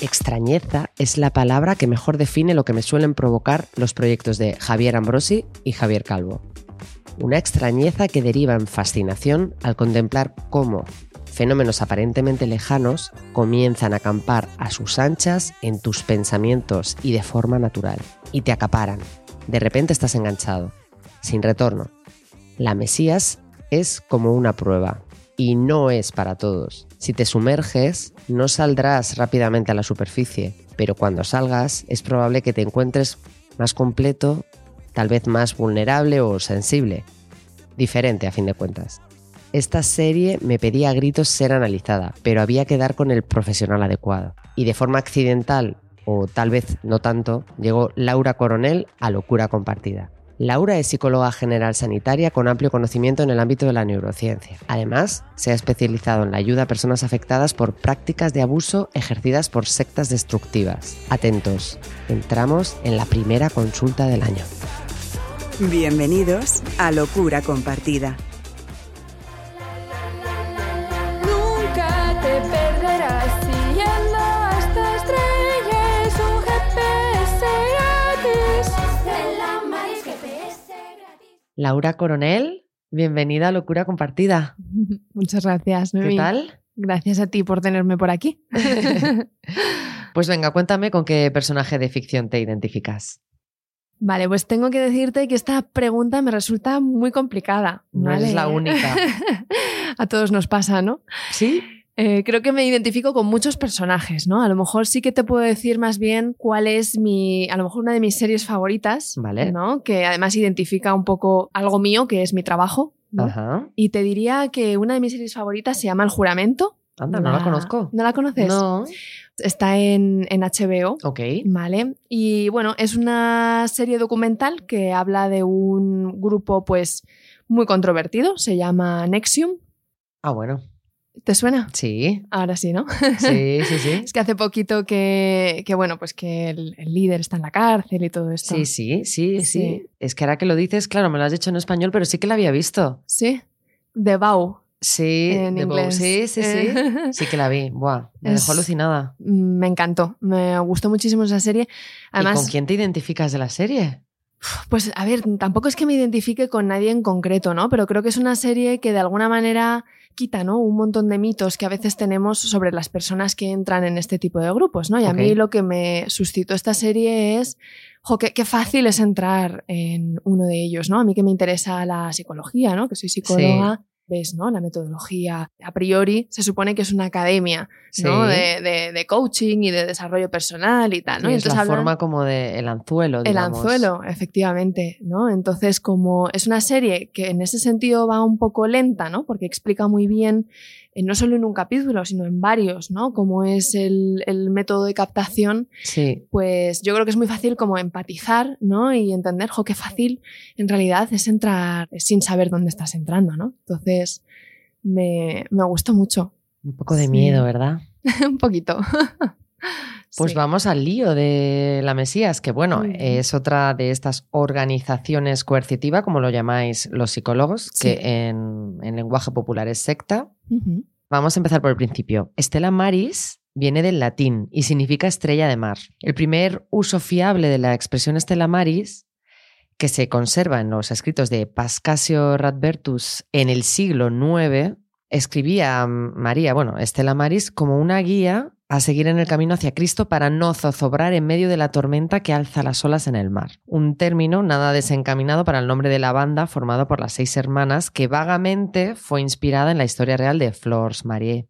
Extrañeza es la palabra que mejor define lo que me suelen provocar los proyectos de Javier Ambrosi y Javier Calvo. Una extrañeza que deriva en fascinación al contemplar cómo fenómenos aparentemente lejanos comienzan a acampar a sus anchas en tus pensamientos y de forma natural, y te acaparan. De repente estás enganchado, sin retorno. La Mesías es como una prueba, y no es para todos. Si te sumerges, no saldrás rápidamente a la superficie, pero cuando salgas es probable que te encuentres más completo, tal vez más vulnerable o sensible. Diferente a fin de cuentas. Esta serie me pedía a gritos ser analizada, pero había que dar con el profesional adecuado. Y de forma accidental, o tal vez no tanto, llegó Laura Coronel a Locura Compartida. Laura es psicóloga general sanitaria con amplio conocimiento en el ámbito de la neurociencia. Además, se ha especializado en la ayuda a personas afectadas por prácticas de abuso ejercidas por sectas destructivas. Atentos, entramos en la primera consulta del año. Bienvenidos a Locura Compartida. Laura Coronel, bienvenida a Locura Compartida. Muchas gracias, ¿Qué Noemí. tal? Gracias a ti por tenerme por aquí. Pues venga, cuéntame con qué personaje de ficción te identificas. Vale, pues tengo que decirte que esta pregunta me resulta muy complicada. No ¿vale? eres la única. a todos nos pasa, ¿no? ¿Sí? Eh, creo que me identifico con muchos personajes, ¿no? A lo mejor sí que te puedo decir más bien cuál es mi, a lo mejor una de mis series favoritas, Vale. ¿no? Que además identifica un poco algo mío, que es mi trabajo, ¿no? Ajá. Y te diría que una de mis series favoritas se llama El Juramento. Anda, no la conozco. ¿No la conoces? No. Está en, en HBO. Ok. Vale. Y bueno, es una serie documental que habla de un grupo, pues, muy controvertido. Se llama Nexium. Ah, bueno. ¿Te suena? Sí. Ahora sí, ¿no? Sí, sí, sí. es que hace poquito que, que, bueno, pues que el, el líder está en la cárcel y todo esto. Sí, sí, sí, sí, Sí. Es que ahora que lo dices, claro, me lo has dicho en español, pero sí que la había visto. Sí. The Vow. Sí, En de Bow. inglés. Sí, sí, sí. Eh. Sí que la vi. Buah, me Es- dejó alucinada. Me encantó. Me gustó muchísimo esa serie. Además, ¿Y con quién te identificas de la serie? Pues a ver, tampoco es que me identifique con nadie en concreto, ¿no? Pero creo que es una serie que de alguna manera quita, ¿no? Un montón de mitos que a veces tenemos sobre las personas que entran en este tipo de grupos, ¿no? Y a mí lo que me suscitó esta serie es, jo, qué, qué fácil es entrar en uno de ellos, ¿no? A mí que me interesa la psicología, ¿no? Que soy psicóloga. Ves, ¿no? La metodología, a priori, se supone que es una academia, ¿no? Sí. De, de- de coaching y de desarrollo personal y tal, ¿no? Y es la hablan- forma como de el anzuelo, el digamos. anzuelo, efectivamente, ¿no? Entonces, como es una serie que en ese sentido va un poco lenta, ¿no? Porque explica muy bien, no solo en un capítulo, sino en varios, ¿no? Cómo es el, el método de captación, Sí, pues yo creo que es muy fácil como empatizar, ¿no? Y entender, jo, qué fácil en realidad es entrar sin saber dónde estás entrando, ¿no? Entonces, me, me gustó mucho. un poco de Sí. miedo, ¿verdad? un poquito. Pues Sí. vamos al lío de la Mesías, que bueno, es otra de estas organizaciones coercitiva, como lo llamáis los psicólogos, Sí. que en, en lenguaje popular es secta. Vamos a empezar por el principio. Estela Maris viene del latín y significa estrella de mar. El primer uso fiable de la expresión Estela Maris, que se conserva en los escritos de Pascasio Radbertus en el siglo IX, escribía María, bueno, Estela Maris, como una guía a seguir en el camino hacia Cristo para no zozobrar en medio de la tormenta que alza las olas en el mar. Un término nada desencaminado para el nombre de la banda formado por las seis hermanas que vagamente fue inspirada en la historia real de Flores Marie.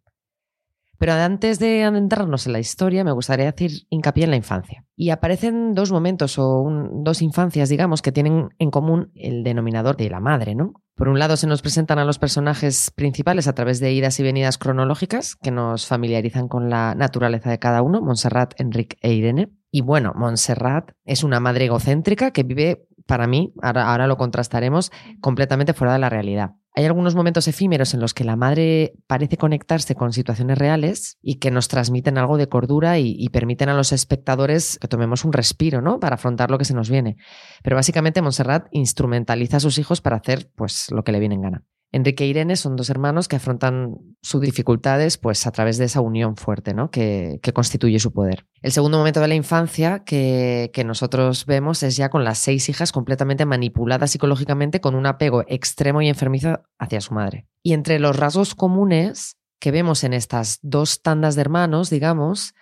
Pero antes de adentrarnos en la historia, me gustaría decir hincapié en la infancia. Y aparecen dos momentos o dos infancias, digamos, que tienen en común el denominador de la madre, ¿no? Por un lado, se nos presentan a los personajes principales a través de idas y venidas cronológicas que nos familiarizan con la naturaleza de cada uno, Montserrat, Enric e Irene. Y bueno, Montserrat es una madre egocéntrica que vive, para mí, ahora, ahora lo contrastaremos, completamente fuera de la realidad. Hay algunos momentos efímeros en los que la madre parece conectarse con situaciones reales y que nos transmiten algo de cordura y, y permiten a los espectadores que tomemos un respiro, ¿no? Para afrontar lo que se nos viene. Pero básicamente Montserrat instrumentaliza a sus hijos para hacer pues lo que le viene en gana. Enrique e Irene son dos hermanos que afrontan sus dificultades pues, a través de esa unión fuerte ¿no? que, que constituye su poder. El segundo momento de la infancia que, que nosotros vemos es ya con las seis hijas completamente manipuladas psicológicamente con un apego extremo y enfermizo hacia su madre. Y entre los rasgos comunes que vemos en estas dos tandas de hermanos, digamos,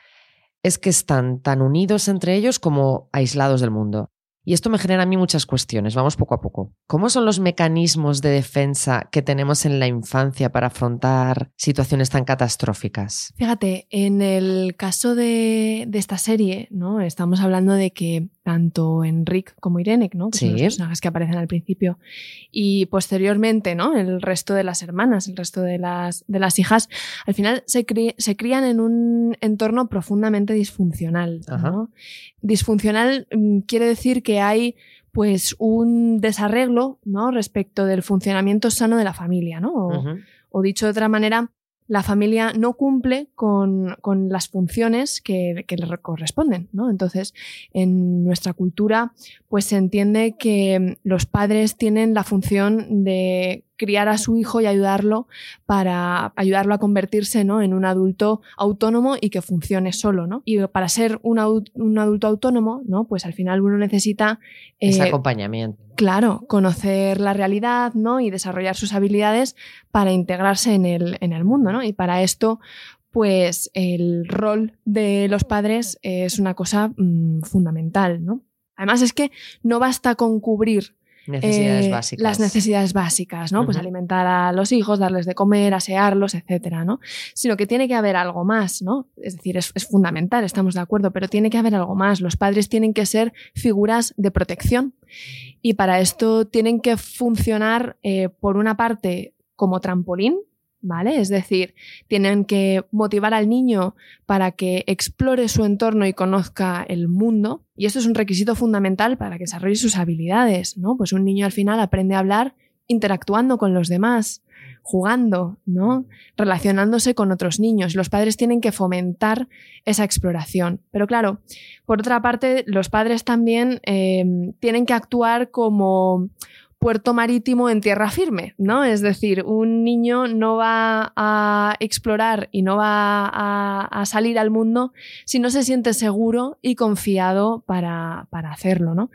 es que están tan unidos entre ellos como aislados del mundo. Y esto me genera a mí muchas cuestiones. Vamos poco a poco. ¿Cómo son los mecanismos de defensa que tenemos en la infancia para afrontar situaciones tan catastróficas? Fíjate, en el caso de, esta serie, ¿no? Estamos hablando de que tanto Enric como Irene, ¿no? Que son los personajes que aparecen al principio, y posteriormente, ¿no? El resto de las hermanas, el resto de las, de las hijas, al final se, crían en un entorno profundamente disfuncional. Disfuncional mm, quiere decir que hay pues un desarreglo, ¿no? Respecto del funcionamiento sano de la familia, ¿no? O dicho de otra manera, la familia no cumple con, con las funciones que, que le corresponden, ¿no? Entonces, en nuestra cultura, pues se entiende que los padres tienen la función de criar a su hijo y ayudarlo para ayudarlo a convertirse ¿no? en un adulto autónomo y que funcione solo, ¿no? Y para ser un, un adulto autónomo, ¿no? Pues al final uno necesita Ese eh, acompañamiento. Claro, conocer la realidad, ¿no? Y desarrollar sus habilidades para integrarse en el, en el mundo, ¿no? Y para esto, pues el rol de los padres es una cosa mm, fundamental, ¿no? Además es que no basta con cubrir Necesidades eh, básicas. las necesidades básicas, ¿no? Pues alimentar a los hijos, darles de comer, asearlos, etcétera, ¿no? Sino que tiene que haber algo más, ¿no? Es decir, es, es fundamental, estamos de acuerdo, pero tiene que haber algo más. Los padres tienen que ser figuras de protección y para esto tienen que funcionar, eh, por una parte, como trampolín, ¿vale? Es decir, tienen que motivar al niño para que explore su entorno y conozca el mundo. Y esto es un requisito fundamental para que desarrolle sus habilidades, ¿no? Pues un niño al final aprende a hablar interactuando con los demás, jugando, ¿no? Relacionándose con otros niños. Los padres tienen que fomentar esa exploración. Pero claro, por otra parte, los padres también eh, tienen que actuar como puerto marítimo en tierra firme, ¿no? Es decir, un niño no va a explorar y no va a, salir al mundo si no se siente seguro y confiado para, para hacerlo, ¿no?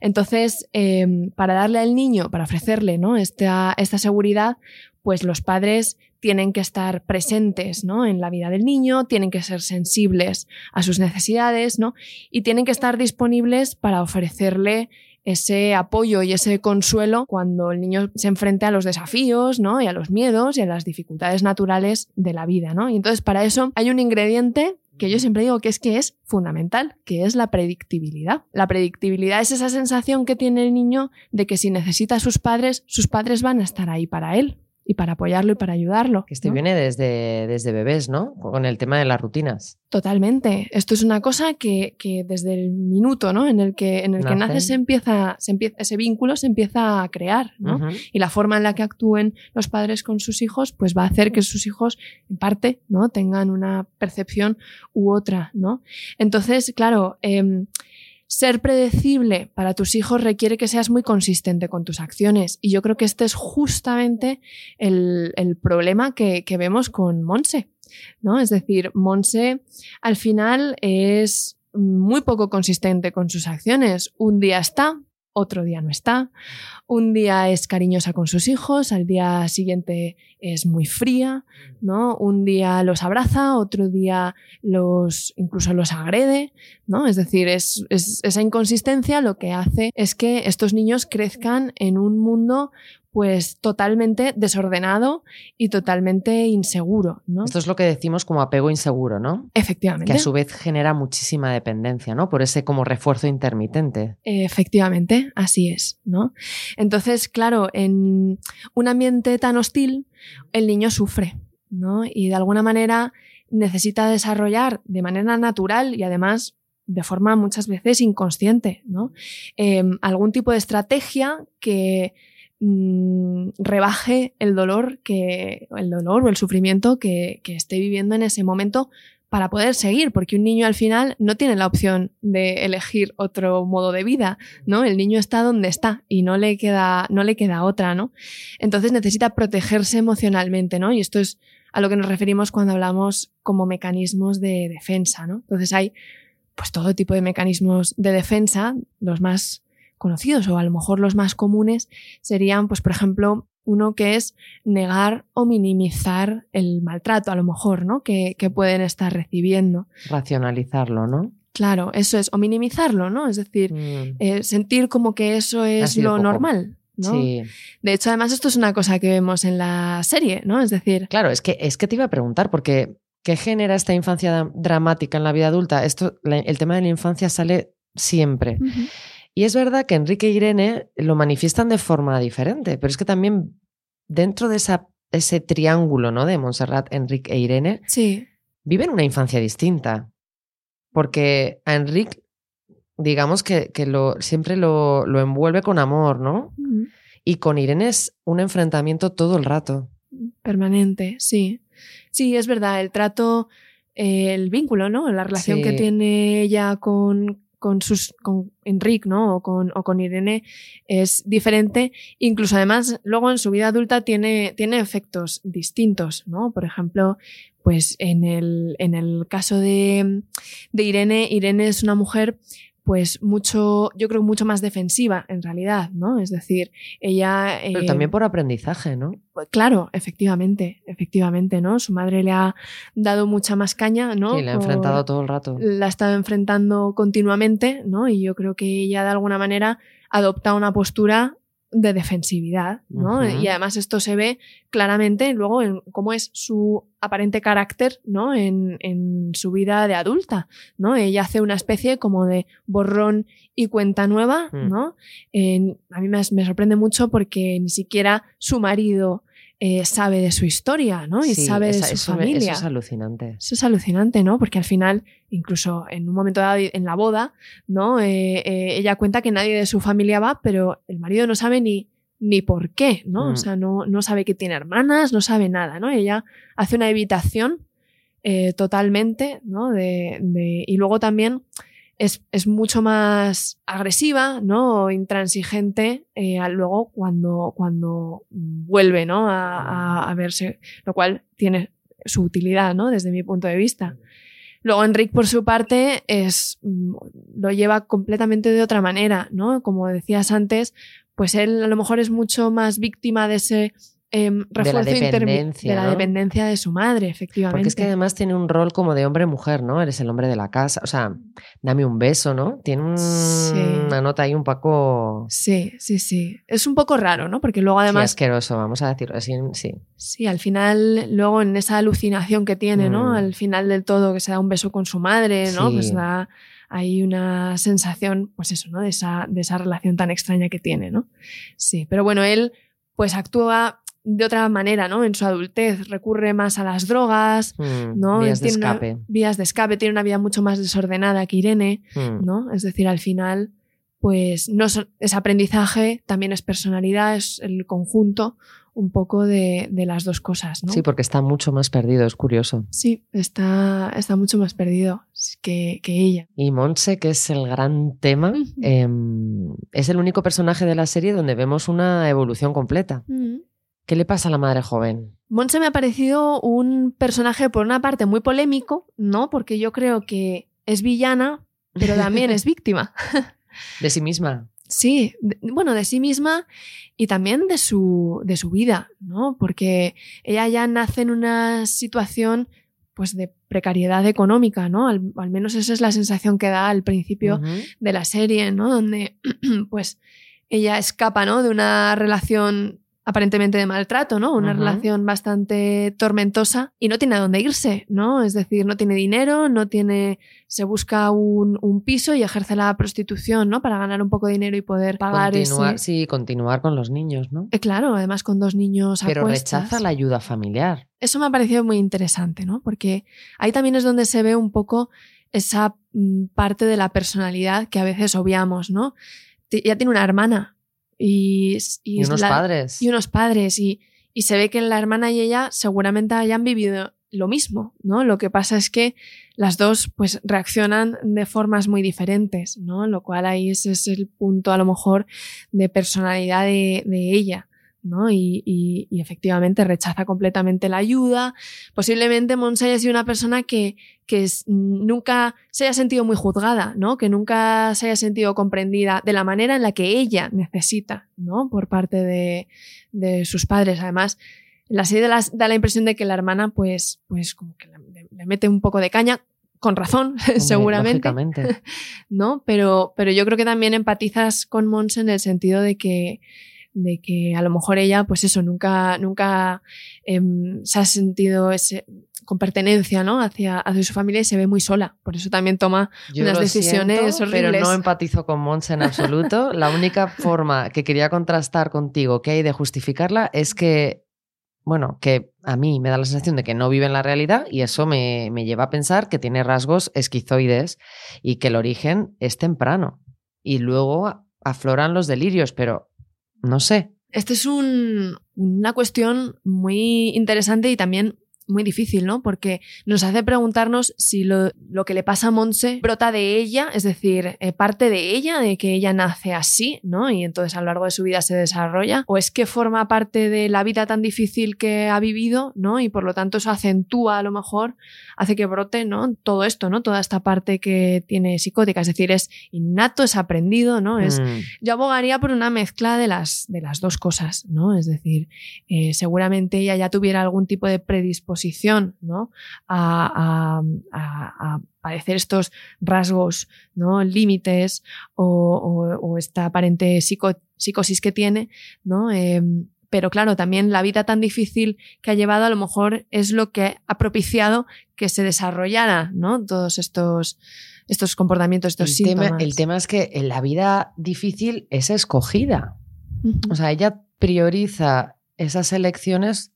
Entonces, eh, para darle al niño, para ofrecerle, ¿no? Esta, esta seguridad, pues los padres tienen que estar presentes ¿no? en la vida del niño, tienen que ser sensibles a sus necesidades ¿no? y tienen que estar disponibles para ofrecerle ese apoyo y ese consuelo cuando el niño se enfrente a los desafíos, ¿no? Y a los miedos y a las dificultades naturales de la vida, ¿no? Y entonces para eso hay un ingrediente que yo siempre digo que es que es fundamental, que es la predictibilidad. La predictibilidad es esa sensación que tiene el niño de que si necesita a sus padres, sus padres van a estar ahí para él y para apoyarlo y para ayudarlo. Que esto ¿no? viene desde, desde bebés, ¿no? Con el tema de las rutinas. Totalmente. Esto es una cosa que, que desde el minuto ¿no? en el que, en el que Nacen. nace se empieza, se empieza, ese vínculo se empieza a crear. ¿no? Y la forma en la que actúen los padres con sus hijos, pues va a hacer que sus hijos, en parte, ¿no? tengan una percepción u otra. ¿no? Entonces, claro, em, ser predecible para tus hijos requiere que seas muy consistente con tus acciones. Y yo creo que este es justamente el, el problema que, que vemos con Monse. ¿no? Es decir, Monse al final es muy poco consistente con sus acciones. Un día está, otro día no está. Un día es cariñosa con sus hijos, al día siguiente es muy fría, ¿no? Un día los abraza, otro día los incluso los agrede, ¿no? Es decir, es, es- esa inconsistencia lo que hace es que estos niños crezcan en un mundo pues totalmente desordenado y totalmente inseguro, ¿no? Esto es lo que decimos como apego inseguro, ¿no? Efectivamente. Que a su vez genera muchísima dependencia, ¿no? Por ese como refuerzo intermitente. Efectivamente, así es, ¿no? Entonces, claro, en un ambiente tan hostil, el niño sufre, ¿no? Y de alguna manera necesita desarrollar de manera natural y además de forma muchas veces inconsciente, ¿no? Eh, algún tipo de estrategia que mm, rebaje el dolor que el dolor o el sufrimiento que, que esté viviendo en ese momento para poder seguir, porque un niño al final no tiene la opción de elegir otro modo de vida, ¿no? El niño está donde está y no le queda, no le queda otra, ¿no? Entonces necesita protegerse emocionalmente, ¿no? Y esto es a lo que nos referimos cuando hablamos como mecanismos de defensa, ¿no? Entonces hay pues todo tipo de mecanismos de defensa, los más conocidos o a lo mejor los más comunes serían, pues por ejemplo, uno que es negar o minimizar el maltrato, a lo mejor, ¿no? Que, que pueden estar recibiendo. Racionalizarlo, ¿no? Claro, eso es, o minimizarlo, ¿no? Es decir, Mm, eh, sentir como que eso es lo poco. normal, ¿no? Sí. De hecho, además, esto es una cosa que vemos en la serie, ¿no? Es decir, Claro, es que, es que te iba a preguntar, porque ¿qué genera esta infancia dramática en la vida adulta? Esto, la- el tema de la infancia sale siempre. ujú, Y es verdad que Enrique e Irene lo manifiestan de forma diferente, pero es que también dentro de esa, ese triángulo ¿no? de Montserrat, Enrique e Irene, sí, viven una infancia distinta. Porque a Enrique, digamos que, que lo, siempre lo, lo envuelve con amor, ¿no? Y con Irene es un enfrentamiento todo el rato. permanente, sí. Sí, es verdad, el trato, el vínculo, ¿no? La relación que tiene ella con, con sus con Enrique, ¿no? O con, o con Irene es diferente. Incluso además, luego en su vida adulta tiene, tiene efectos distintos, ¿no? Por ejemplo, pues en el, en el caso de, de Irene, Irene es una mujer pues mucho, yo creo mucho más defensiva en realidad, ¿no? Es decir, ella... Pero eh, también por aprendizaje, ¿no? pues Claro, efectivamente, efectivamente, ¿no? Su madre le ha dado mucha más caña, ¿no? Sí, la ha enfrentado todo el rato. La ha estado enfrentando continuamente, ¿no? Y yo creo que ella de alguna manera adopta una postura de defensividad, ¿no? Y además esto se ve claramente luego en cómo es su aparente carácter, ¿no? En, en su vida de adulta, ¿no? Ella hace una especie como de borrón y cuenta nueva, Mm. ¿no? A mí me, me sorprende mucho porque ni siquiera su marido eh, sabe de su historia, ¿no? Y Sí, sabe de su eso me- familia. eso es alucinante. Eso es alucinante, ¿no? Porque al final, incluso en un momento dado en la boda, ¿no? Eh, eh, ella cuenta que nadie de su familia va, pero el marido no sabe ni, ni por qué, ¿no? Mm. O sea, no, no sabe que tiene hermanas, no sabe nada, ¿no? Ella hace una evitación eh, totalmente, ¿no? De, de- y luego también es, es mucho más agresiva, ¿no? O intransigente eh, luego cuando, cuando vuelve, ¿no? A verse, lo cual tiene su utilidad, ¿no? Desde mi punto de vista. Luego Enrique, por su parte, es, mm, lo lleva completamente de otra manera, ¿no? Como decías antes, pues él a lo mejor es mucho más víctima de ese em, refuerzo dependencia, de la dependencia de su madre, efectivamente. Porque es que además tiene un rol como de hombre-mujer, ¿no? Eres el hombre de la casa. O sea, dame un beso, ¿no? Tiene un- Sí. una nota ahí un poco Sí, sí, sí. Es un poco raro, ¿no? Porque luego sí, además asqueroso, vamos a decirlo así. Sí. Sí, al final, luego en esa alucinación que tiene, ¿no? Mm. Al final del todo, que se da un beso con su madre, ¿no? Sí. Pues da hay una sensación, pues eso, ¿no? De esa, de esa relación tan extraña que tiene, ¿no? Sí, pero bueno, él pues actúa de otra manera, ¿no? En su adultez recurre más a las drogas, Mm, ¿no? Vías de una- escape. vías de escape, tiene una vida mucho más desordenada que Irene, Mm. ¿no? Es decir, al final, pues no so- es aprendizaje, también es personalidad, es el conjunto un poco de, de las dos cosas, ¿no? Sí, porque está mucho más perdido, es curioso. Sí, está, está mucho más perdido que, que ella. Y Monse, que es el gran tema, em, es el único personaje de la serie donde vemos una evolución completa. ¿Qué le pasa a la madre joven? Monse me ha parecido un personaje, por una parte, muy polémico, ¿no? Porque yo creo que es villana, pero también es víctima. De sí misma. Sí, de- bueno, de sí misma y también de su, de su vida, ¿no? Porque ella ya nace en una situación pues de precariedad económica, ¿no? Al, al menos esa es la sensación que da al principio de la serie, ¿no? Donde pues ella escapa, ¿no? De una relación aparentemente de maltrato, ¿no? Una relación bastante tormentosa y no tiene a dónde irse, ¿no? Es decir, no tiene dinero, no tiene, se busca un, un piso y ejerce la prostitución, ¿no? Para ganar un poco de dinero y poder pagar Continuar, ese... sí, continuar con los niños, ¿no? Eh, Claro, además con dos niños a Pero rechaza la ayuda familiar. Eso me ha parecido muy interesante, ¿no? Porque ahí también es donde se ve un poco esa mm, parte de la personalidad que a veces obviamos, ¿no? Ella tiene una hermana y, y Y es unos la- padres. y unos padres y, y se ve que la hermana y ella seguramente hayan vivido lo mismo, ¿no? Lo que pasa es que las dos pues reaccionan de formas muy diferentes, ¿no? Lo cual ahí ese es el punto a lo mejor de personalidad de, de ella. ¿No? Y, y, y, efectivamente rechaza completamente la ayuda. Posiblemente Monse haya sido una persona que, que es, nunca se haya sentido muy juzgada, ¿no? Que nunca se haya sentido comprendida de la manera en la que ella necesita, ¿no? Por parte de, de sus padres. Además, la serie da, da la impresión de que la hermana, pues, pues como que le, le mete un poco de caña, con razón, Hombre, seguramente. ¿No? Pero, pero yo creo que también empatizas con Monse en el sentido de que de que a lo mejor ella, pues eso, nunca, nunca eh, se ha sentido ese, con pertenencia ¿no? hacia, hacia su familia y se ve muy sola. Por eso también toma Yo unas decisiones siento, horribles. Pero no empatizo con Monse en absoluto. La única forma que quería contrastar contigo que hay de justificarla es que, bueno, que a mí me da la sensación de que no vive en la realidad y eso me, me lleva a pensar que tiene rasgos esquizoides y que el origen es temprano. Y luego afloran los delirios, pero no sé. Este es un, una cuestión muy interesante y también muy difícil, ¿no? Porque nos hace preguntarnos si lo, lo, que le pasa a Monse brota de ella, es decir, eh, parte de ella, de que ella nace así, ¿no? Y entonces a lo largo de su vida se desarrolla, o es que forma parte de la vida tan difícil que ha vivido, ¿no? Y por lo tanto eso acentúa a lo mejor, hace que brote, ¿no? Todo esto, ¿no? Toda esta parte que tiene psicótica, es decir, es innato, es aprendido, ¿no? Es, Mm. Yo abogaría por una mezcla de las, de las dos cosas, ¿no? Es decir, eh, seguramente ella ya tuviera algún tipo de predisposición ¿no? a, a, a, a padecer estos rasgos, ¿no? límites o, o, o esta aparente psico, psicosis que tiene, ¿no? Eh, pero claro, también la vida tan difícil que ha llevado a lo mejor es lo que ha propiciado que se desarrollara, ¿no? Todos estos, estos comportamientos, estos el síntomas. Tema, el tema es que en la vida difícil es escogida. Uh -huh. O sea, ella prioriza esas elecciones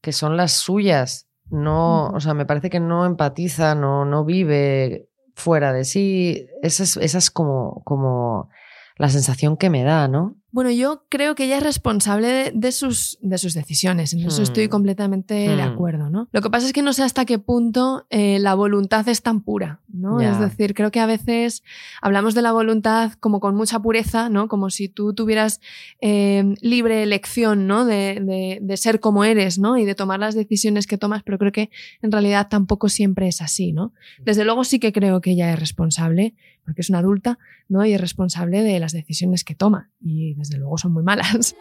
que son las suyas. No, o sea, me parece que no empatiza, no, no vive fuera de sí. Esa es, esa es como, como la sensación que me da, ¿no? Bueno, yo creo que ella es responsable de, de sus, de sus decisiones, en eso hmm. estoy completamente hmm. de acuerdo, ¿no? Lo que pasa es que no sé hasta qué punto eh, la voluntad es tan pura, ¿no? Yeah. Es decir, creo que a veces hablamos de la voluntad como con mucha pureza, ¿no? Como si tú tuvieras eh, libre elección, ¿no? De, de, de, ser como eres, ¿no? Y de tomar las decisiones que tomas, pero creo que en realidad tampoco siempre es así, ¿no? Desde luego sí que creo que ella es responsable, porque es una adulta, ¿no? Y es responsable de las decisiones que toma. Y desde luego son muy malas.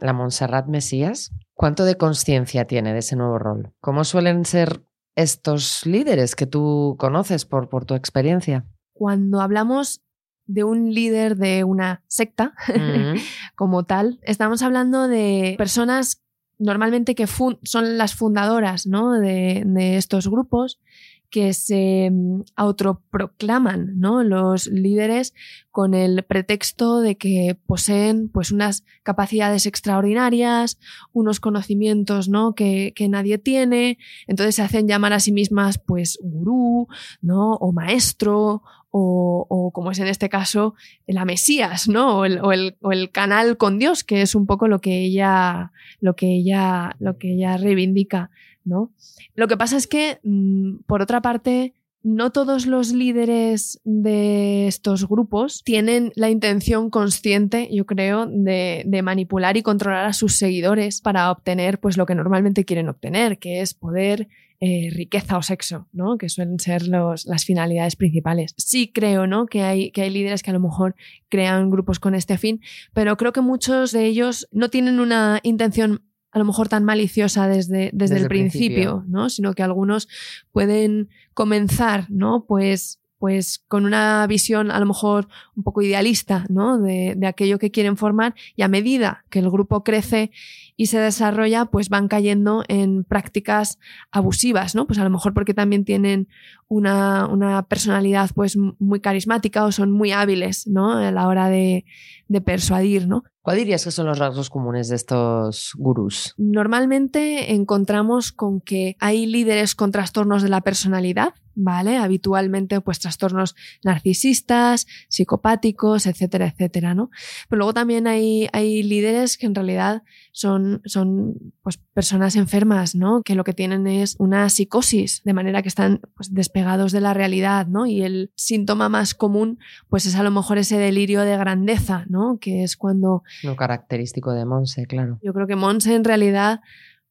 La Montserrat Mesías, ¿cuánto de conciencia tiene de ese nuevo rol? ¿Cómo suelen ser estos líderes que tú conoces por, por tu experiencia? Cuando hablamos de un líder de una secta como tal, estamos hablando de personas normalmente que son las fundadoras ¿no? de, de, estos grupos que se autoproclaman ¿no? los líderes con el pretexto de que poseen pues unas capacidades extraordinarias, unos conocimientos ¿no? que, que nadie tiene, entonces se hacen llamar a sí mismas pues gurú ¿no? o maestro o, o, como es en este caso, la Mesías, ¿no? O el, o el, o el canal con Dios, que es un poco lo que ella, lo que ella, lo que ella reivindica, Lo que pasa es que, mm, por otra parte, no todos los líderes de estos grupos tienen la intención consciente, yo creo, de, de, manipular y controlar a sus seguidores para obtener pues, lo que normalmente quieren obtener, que es poder, eh, riqueza o sexo, ¿no? que suelen ser los, las finalidades principales. Sí creo ¿no? que, hay, que hay líderes que a lo mejor crean grupos con este fin, pero creo que muchos de ellos no tienen una intención a lo mejor tan maliciosa desde, desde, desde el principio, principio, ¿no? Sino que algunos pueden comenzar, ¿no? Pues, pues con una visión a lo mejor un poco idealista, ¿no? De, de aquello que quieren formar y a medida que el grupo crece y se desarrolla, pues van cayendo en prácticas abusivas, ¿no? Pues a lo mejor porque también tienen una, una personalidad pues muy carismática o son muy hábiles, ¿no? A la hora de, de persuadir, ¿no? ¿Cuál dirías que son los rasgos comunes de estos gurús? Normalmente encontramos con que hay líderes con trastornos de la personalidad, ¿vale? Habitualmente, pues trastornos narcisistas, psicopáticos, etcétera, etcétera, ¿no? Pero luego también hay, hay líderes que en realidad son, son pues, personas enfermas, ¿no? Que lo que tienen es una psicosis, de manera que están pues, despegados de la realidad, ¿no? Y el síntoma más común, pues es a lo mejor ese delirio de grandeza, ¿no? Que es cuando... Lo característico de Monse, claro. Yo creo que Monse en realidad,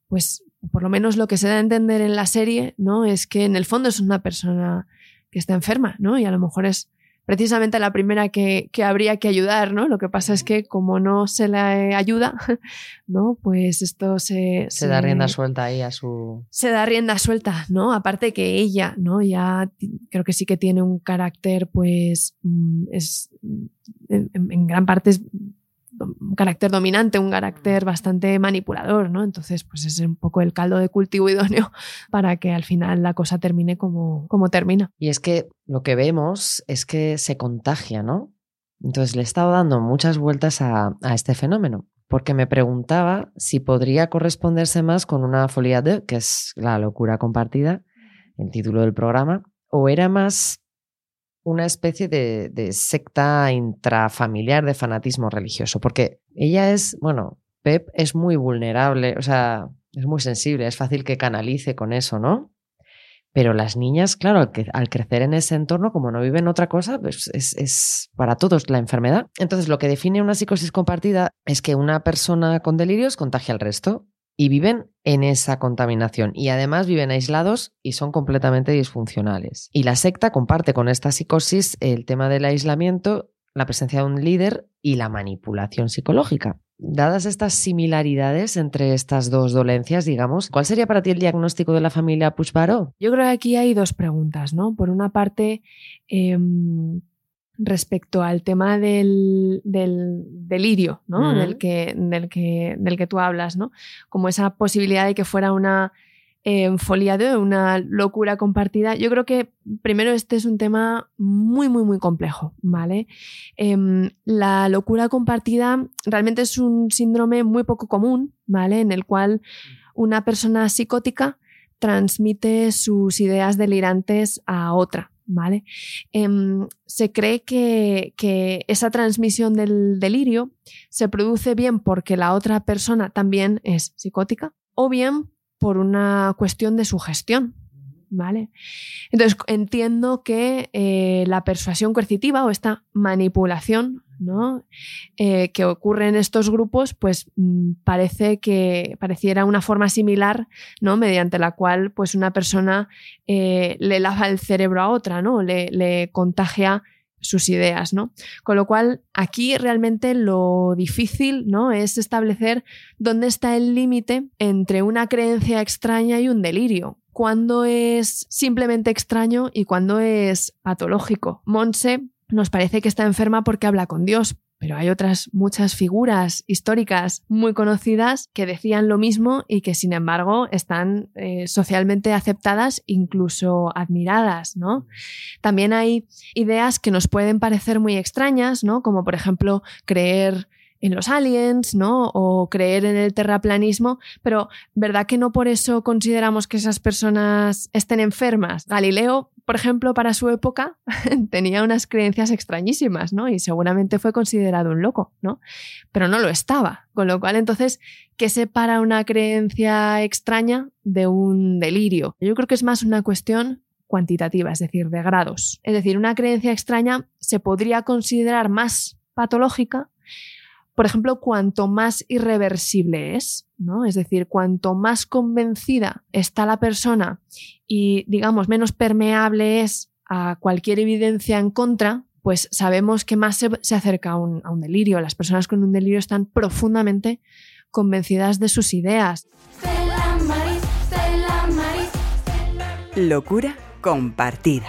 pues por lo menos lo que se da a entender en la serie, ¿no? Es que en el fondo es una persona que está enferma, ¿no? Y a lo mejor es precisamente la primera que, que habría que ayudar, ¿no? Lo que pasa es que como no se le ayuda, ¿no? Pues esto se... Se, da rienda suelta ahí a su... Se da rienda suelta, ¿no? Aparte que ella, ¿no? Ya creo que sí que tiene un carácter, pues, mm, es... En, en gran parte es un carácter dominante, un carácter bastante manipulador, ¿no? Entonces, pues es un poco el caldo de cultivo idóneo para que al final la cosa termine como, como termina. Y es que lo que vemos es que se contagia, ¿no? Entonces le he estado dando muchas vueltas a, a este fenómeno, porque me preguntaba si podría corresponderse más con una folia de, que es la locura compartida, el título del programa, o era más una especie de, secta intrafamiliar de fanatismo religioso, porque ella es, bueno, Pep es muy vulnerable, o sea, es muy sensible, es fácil que canalice con eso, ¿no? Pero las niñas, claro, al crecer en ese entorno, como no viven otra cosa, pues es, es, para todos la enfermedad. Entonces, lo que define una psicosis compartida es que una persona con delirios contagia al resto y viven en esa contaminación y además viven aislados y son completamente disfuncionales. Y la secta comparte con esta psicosis el tema del aislamiento, la presencia de un líder y la manipulación psicológica. Dadas estas similaridades entre estas dos dolencias, digamos, ¿cuál sería para ti el diagnóstico de la familia Puigbaró? Yo creo que aquí hay dos preguntas, ¿no? Por una parte, eh, respecto al tema del, del delirio, ¿no? Del, que, del, que, del que tú hablas, ¿no? Como esa posibilidad de que fuera una eh, folia de una locura compartida. Yo creo que primero este es un tema muy, muy, muy complejo, ¿vale? Eh, la locura compartida realmente es un síndrome muy poco común, ¿vale? En el cual una persona psicótica transmite sus ideas delirantes a otra, ¿vale? Eh, se cree que, que, esa transmisión del delirio se produce bien porque la otra persona también es psicótica o bien por una cuestión de sugestión, ¿vale? Entonces entiendo que eh, la persuasión coercitiva o esta manipulación ¿no? Eh, que ocurre en estos grupos, pues mmm, parece que pareciera una forma similar, ¿no? Mediante la cual, pues, una persona eh, le lava el cerebro a otra, ¿no? Le, le, contagia sus ideas, ¿no? Con lo cual, aquí realmente lo difícil, ¿no? Es establecer dónde está el límite entre una creencia extraña y un delirio. Cuándo es simplemente extraño y cuándo es patológico. Monse nos parece que está enferma porque habla con Dios, pero hay otras muchas figuras históricas muy conocidas que decían lo mismo y que sin embargo están eh, socialmente aceptadas, incluso admiradas, ¿no? También hay ideas que nos pueden parecer muy extrañas, ¿no? Como por ejemplo creer en los aliens, ¿no? O creer en el terraplanismo, pero ¿verdad que no por eso consideramos que esas personas estén enfermas? Galileo, por ejemplo, para su época tenía unas creencias extrañísimas, ¿no? Y seguramente fue considerado un loco, ¿no? Pero no lo estaba. Con lo cual, entonces, ¿qué separa una creencia extraña de un delirio? Yo creo que es más una cuestión cuantitativa, es decir, de grados. Es decir, una creencia extraña se podría considerar más patológica por ejemplo, cuanto más irreversible es, ¿no? Es decir, cuanto más convencida está la persona y, digamos, menos permeable es a cualquier evidencia en contra, pues sabemos que más se, se acerca a un, a un, delirio. Las personas con un delirio están profundamente convencidas de sus ideas. Locura compartida.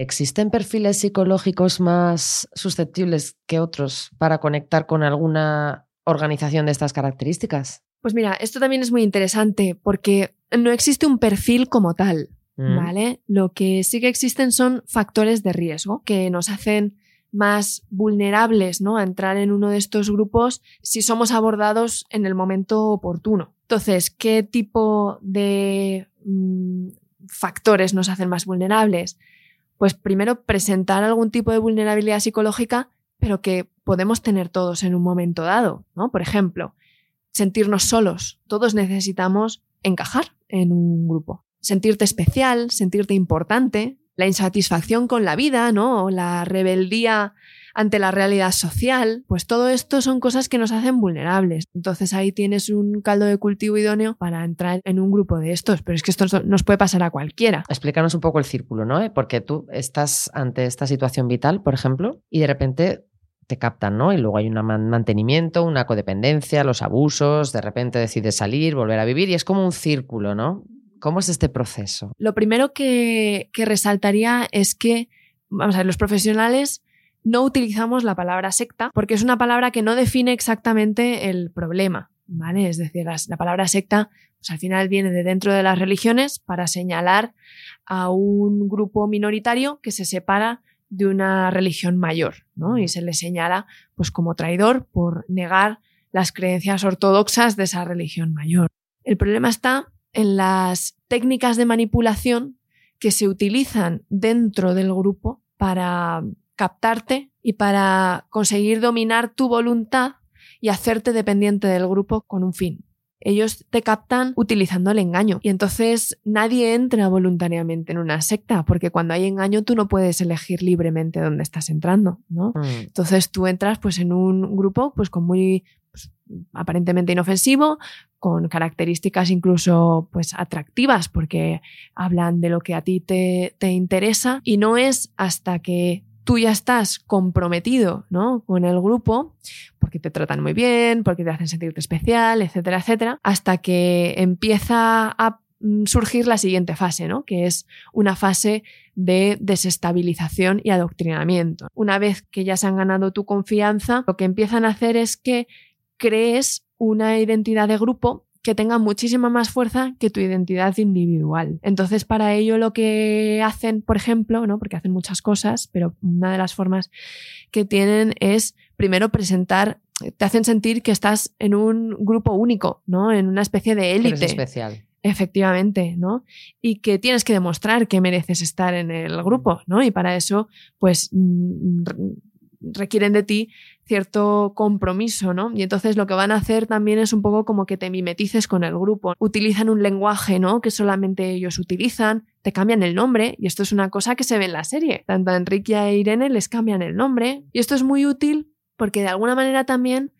¿Existen perfiles psicológicos más susceptibles que otros para conectar con alguna organización de estas características? Pues mira, esto también es muy interesante porque no existe un perfil como tal, Mm. ¿vale? Lo que sí que existen son factores de riesgo que nos hacen más vulnerables ¿no? a entrar en uno de estos grupos si somos abordados en el momento oportuno. Entonces, ¿qué tipo de mm, factores nos hacen más vulnerables? Pues primero presentar algún tipo de vulnerabilidad psicológica, pero que podemos tener todos en un momento dado, ¿no? Por ejemplo, sentirnos solos. Todos necesitamos encajar en un grupo. Sentirte especial, sentirte importante, la insatisfacción con la vida, ¿no? O la rebeldía ante la realidad social, pues todo esto son cosas que nos hacen vulnerables. Entonces ahí tienes un caldo de cultivo idóneo para entrar en un grupo de estos, pero es que esto nos puede pasar a cualquiera. Explícanos un poco el círculo, ¿no? ¿Eh? Porque tú estás ante esta situación vital, por ejemplo, y de repente te captan, ¿no? Y luego hay un mantenimiento, una codependencia, los abusos, de repente decides salir, volver a vivir y es como un círculo, ¿no? ¿Cómo es este proceso? Lo primero que, que resaltaría es que, vamos a ver, los profesionales no utilizamos la palabra secta porque es una palabra que no define exactamente el problema, ¿vale? Es decir, la, la palabra secta pues al final viene de dentro de las religiones para señalar a un grupo minoritario que se separa de una religión mayor, ¿no? Y se le señala pues como traidor por negar las creencias ortodoxas de esa religión mayor. El problema está en las técnicas de manipulación que se utilizan dentro del grupo para captarte y para conseguir dominar tu voluntad y hacerte dependiente del grupo con un fin. Ellos te captan utilizando el engaño y entonces nadie entra voluntariamente en una secta porque cuando hay engaño tú no puedes elegir libremente dónde estás entrando, ¿no? Mm. Entonces tú entras pues en un grupo pues con muy pues, aparentemente inofensivo, con características incluso pues atractivas porque hablan de lo que a ti te, te interesa y no es hasta que tú ya estás comprometido ¿no? con el grupo, porque te tratan muy bien, porque te hacen sentirte especial, etcétera, etcétera, hasta que empieza a mm, surgir la siguiente fase, ¿no? que es una fase de desestabilización y adoctrinamiento. Una vez que ya se han ganado tu confianza, lo que empiezan a hacer es que crees una identidad de grupo que tenga muchísima más fuerza que tu identidad individual. Entonces, para ello lo que hacen, por ejemplo, ¿no? porque hacen muchas cosas, pero una de las formas que tienen es primero presentar, te hacen sentir que estás en un grupo único, ¿no? En una especie de élite. especial. Efectivamente, ¿no? Y que tienes que demostrar que mereces estar en el grupo, ¿no? Y para eso, pues, mm, re- requieren de ti cierto compromiso, ¿no? Y entonces lo que van a hacer también es un poco como que te mimetices con el grupo. Utilizan un lenguaje, ¿no? Que solamente ellos utilizan, te cambian el nombre, y esto es una cosa que se ve en la serie. Tanto a Enrique y a Irene les cambian el nombre, y esto es muy útil porque de alguna manera también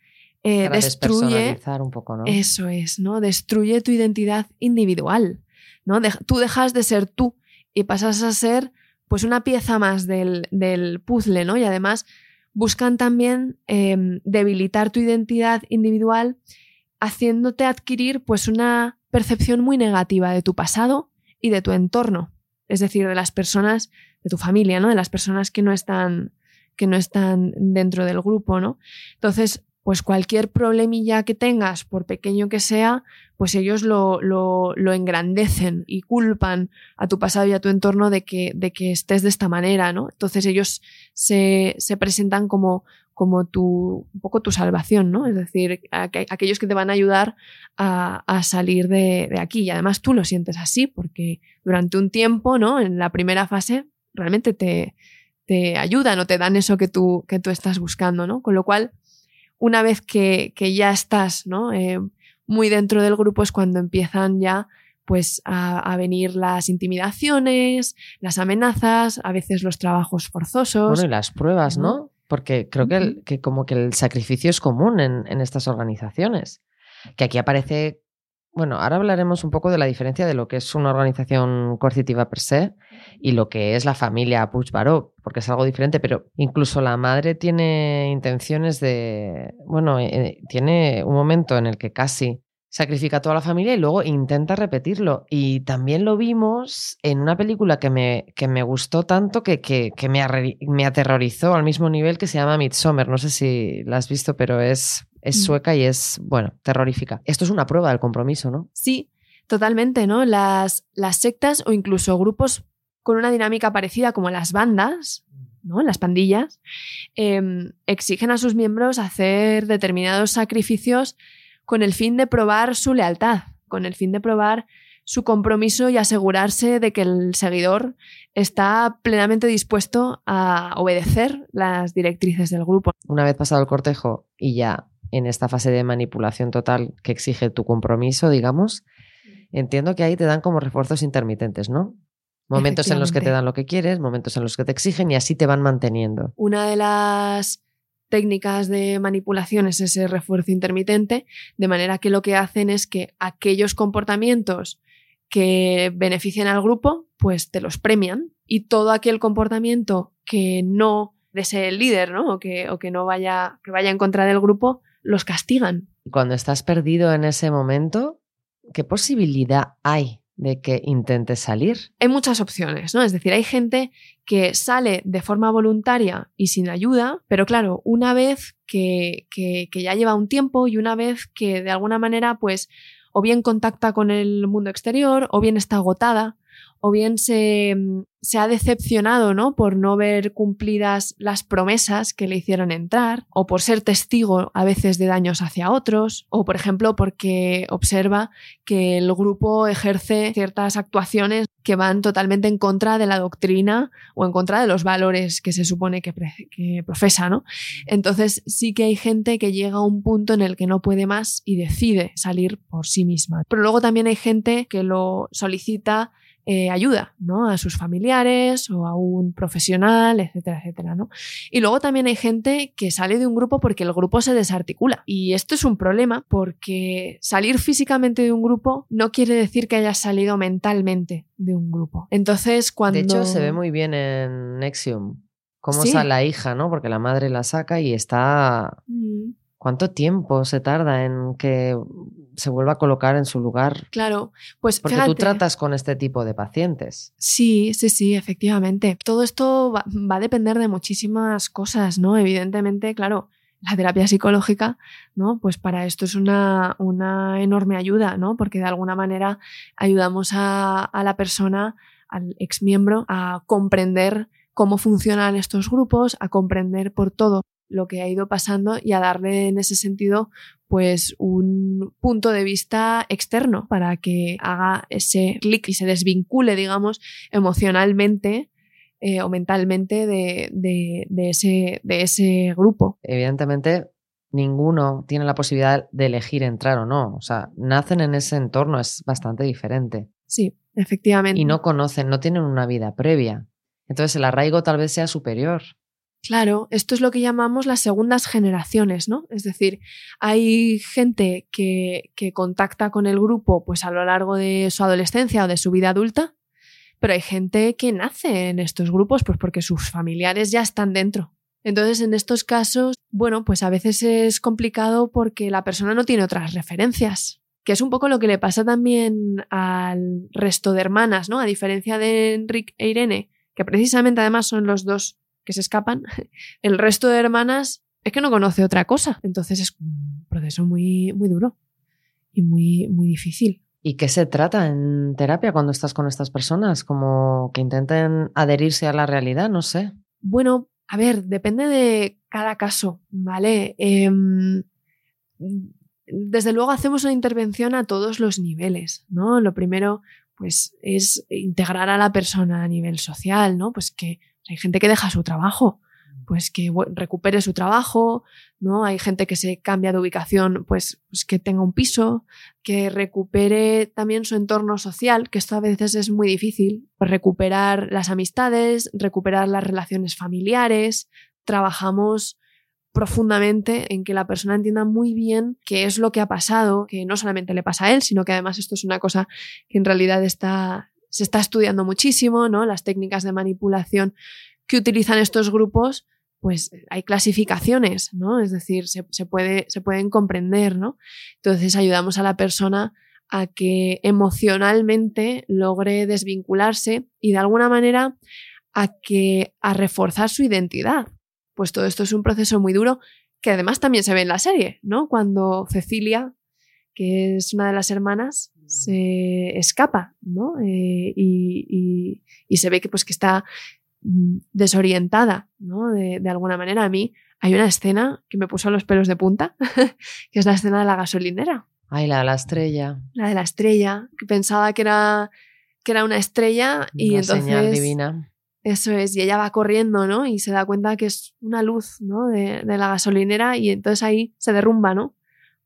eh, destruye un poco, ¿no? eso es, ¿no? Destruye tu identidad individual, ¿no? Tú dejas de ser tú y pasas a ser, pues, una pieza más del, del puzzle, ¿no? Y además buscan también eh, debilitar tu identidad individual haciéndote adquirir, pues, una percepción muy negativa de tu pasado y de tu entorno, es decir, de las personas, de tu familia, ¿no? De las personas que no están que no están dentro del grupo, ¿no? Entonces, pues cualquier problemilla que tengas, por pequeño que sea, pues ellos lo, lo, lo engrandecen y culpan a tu pasado y a tu entorno de que, de que estés de esta manera, ¿no? Entonces ellos se, se presentan como, como tu, un poco tu salvación, ¿no? Es decir, aqu- aquellos que te van a ayudar a, a salir de, de aquí. Y además tú lo sientes así, porque durante un tiempo, ¿no? En la primera fase, realmente te, te ayudan o te dan eso que tú, que tú estás buscando, ¿no? Con lo cual, una vez que, que ya estás ¿no? Eh, muy dentro del grupo es cuando empiezan ya pues a, a venir las intimidaciones, las amenazas, a veces los trabajos forzosos. Bueno, y las pruebas, ¿no? ¿no? Porque creo que, el- que como que el sacrificio es común en, en estas organizaciones. Que aquí aparece. Bueno, ahora hablaremos un poco de la diferencia de lo que es una organización coercitiva per se y lo que es la familia Puig-Baró, porque es algo diferente, pero incluso la madre tiene intenciones de. Bueno, eh, tiene un momento en el que casi sacrifica a toda la familia y luego intenta repetirlo. Y también lo vimos en una película que me, que me gustó tanto que, que, que me, me aterrorizó al mismo nivel que se llama Midsommar. No sé si la has visto, pero es Es Mm. sueca y es, bueno, terrorífica. Esto es una prueba del compromiso, ¿no? Sí, totalmente, ¿no? Las, las sectas o incluso grupos con una dinámica parecida como las bandas, ¿no? Las pandillas, em, exigen a sus miembros hacer determinados sacrificios con el fin de probar su lealtad, con el fin de probar su compromiso y asegurarse de que el seguidor está plenamente dispuesto a obedecer las directrices del grupo. Una vez pasado el cortejo y ya en esta fase de manipulación total que exige tu compromiso, digamos, entiendo que ahí te dan como refuerzos intermitentes, ¿no? Momentos en los que te dan lo que quieres, momentos en los que te exigen y así te van manteniendo. Una de las técnicas de manipulación es ese refuerzo intermitente, de manera que lo que hacen es que aquellos comportamientos que benefician al grupo, pues te los premian y todo aquel comportamiento que no desee el líder, ¿no? O que, o que no vaya, que vaya en contra del grupo, los castigan. Cuando estás perdido en ese momento, ¿qué posibilidad hay de que intentes salir? hay muchas opciones, ¿no? Es decir, hay gente que sale de forma voluntaria y sin ayuda, pero claro, una vez que, que, que ya lleva un tiempo y una vez que de alguna manera, pues, o bien contacta con el mundo exterior, o bien está agotada, o bien se, se ha decepcionado, ¿no? Por no ver cumplidas las promesas que le hicieron entrar, o por ser testigo a veces de daños hacia otros, o por ejemplo porque observa que el grupo ejerce ciertas actuaciones que van totalmente en contra de la doctrina o en contra de los valores que se supone que, que profesa, ¿no? Entonces sí que hay gente que llega a un punto en el que no puede más y decide salir por sí misma. Pero luego también hay gente que lo solicita eh, ayuda, ¿no? A sus familiares o a un profesional, etcétera, etcétera, ¿no? Y luego también hay gente que sale de un grupo porque el grupo se desarticula. Y esto es un problema porque salir físicamente de un grupo no quiere decir que hayas salido mentalmente de un grupo. Entonces, cuando... De hecho, se ve muy bien en Nexium cómo Sí. sale la hija, ¿no? Porque la madre la saca y está... Mm, ¿Cuánto tiempo se tarda en que se vuelva a colocar en su lugar? Claro, pues Porque tú tratas con este tipo de pacientes. Sí, sí, sí, efectivamente. Todo esto va, va a depender de muchísimas cosas, ¿no? Evidentemente, claro, la terapia psicológica, ¿no? Pues para esto es una, una enorme ayuda, ¿no? Porque de alguna manera ayudamos a, a la persona, al exmiembro, a comprender cómo funcionan estos grupos, a comprender por todo lo que ha ido pasando y a darle en ese sentido pues un punto de vista externo para que haga ese clic y se desvincule, digamos, emocionalmente eh, o mentalmente de, de- de ese, de ese grupo. Evidentemente, ninguno tiene la posibilidad de elegir entrar o no. O sea, nacen en ese entorno, es bastante diferente. Sí, efectivamente. Y no conocen, no tienen una vida previa. Entonces el arraigo tal vez sea superior. Claro, esto es lo que llamamos las segundas generaciones, ¿no? Es decir, hay gente que, que contacta con el grupo pues a lo largo de su adolescencia o de su vida adulta, pero hay gente que nace en estos grupos pues porque sus familiares ya están dentro. Entonces, en estos casos, bueno, pues a veces es complicado porque la persona no tiene otras referencias, que es un poco lo que le pasa también al resto de hermanas, ¿no? A diferencia de Enrique e Irene, que precisamente además son los dos que se escapan, el resto de hermanas es que no conoce otra cosa. Entonces es un proceso muy, muy duro y muy, muy difícil. ¿Y qué se trata en terapia cuando estás con estas personas? Como que intenten adherirse a la realidad, no sé. Bueno, a ver, depende de cada caso, ¿vale? Em, desde luego hacemos una intervención a todos los niveles, ¿no? Lo primero, pues, es integrar a la persona a nivel social, ¿no? Pues que hay gente que deja su trabajo, pues que recupere su trabajo, ¿no? Hay gente que se cambia de ubicación, pues, pues que tenga un piso, que recupere también su entorno social, que esto a veces es muy difícil, pues recuperar las amistades, recuperar las relaciones familiares, trabajamos profundamente en que la persona entienda muy bien qué es lo que ha pasado, que no solamente le pasa a él, sino que además esto es una cosa que en realidad está, se está estudiando muchísimo, ¿no? Las técnicas de manipulación que utilizan estos grupos, pues hay clasificaciones, ¿no? Es decir, se, se puede, se pueden comprender, ¿no? Entonces ayudamos a la persona a que emocionalmente logre desvincularse y de alguna manera a que a reforzar su identidad. Pues todo esto es un proceso muy duro que además también se ve en la serie, ¿no? Cuando Cecilia, que es una de las hermanas, se escapa, ¿no? Eh, y, y- y se ve que, pues, que está mm, desorientada, ¿no? De, de alguna manera. A mí hay una escena que me puso los pelos de punta, que es la escena de la gasolinera, Ay, la de la estrella. la de la estrella, que pensaba que era, que era una estrella y una entonces... señal divina. Eso es, y ella va corriendo, ¿no? Y se da cuenta que es una luz, ¿no? De, de la gasolinera y entonces ahí se derrumba, ¿no?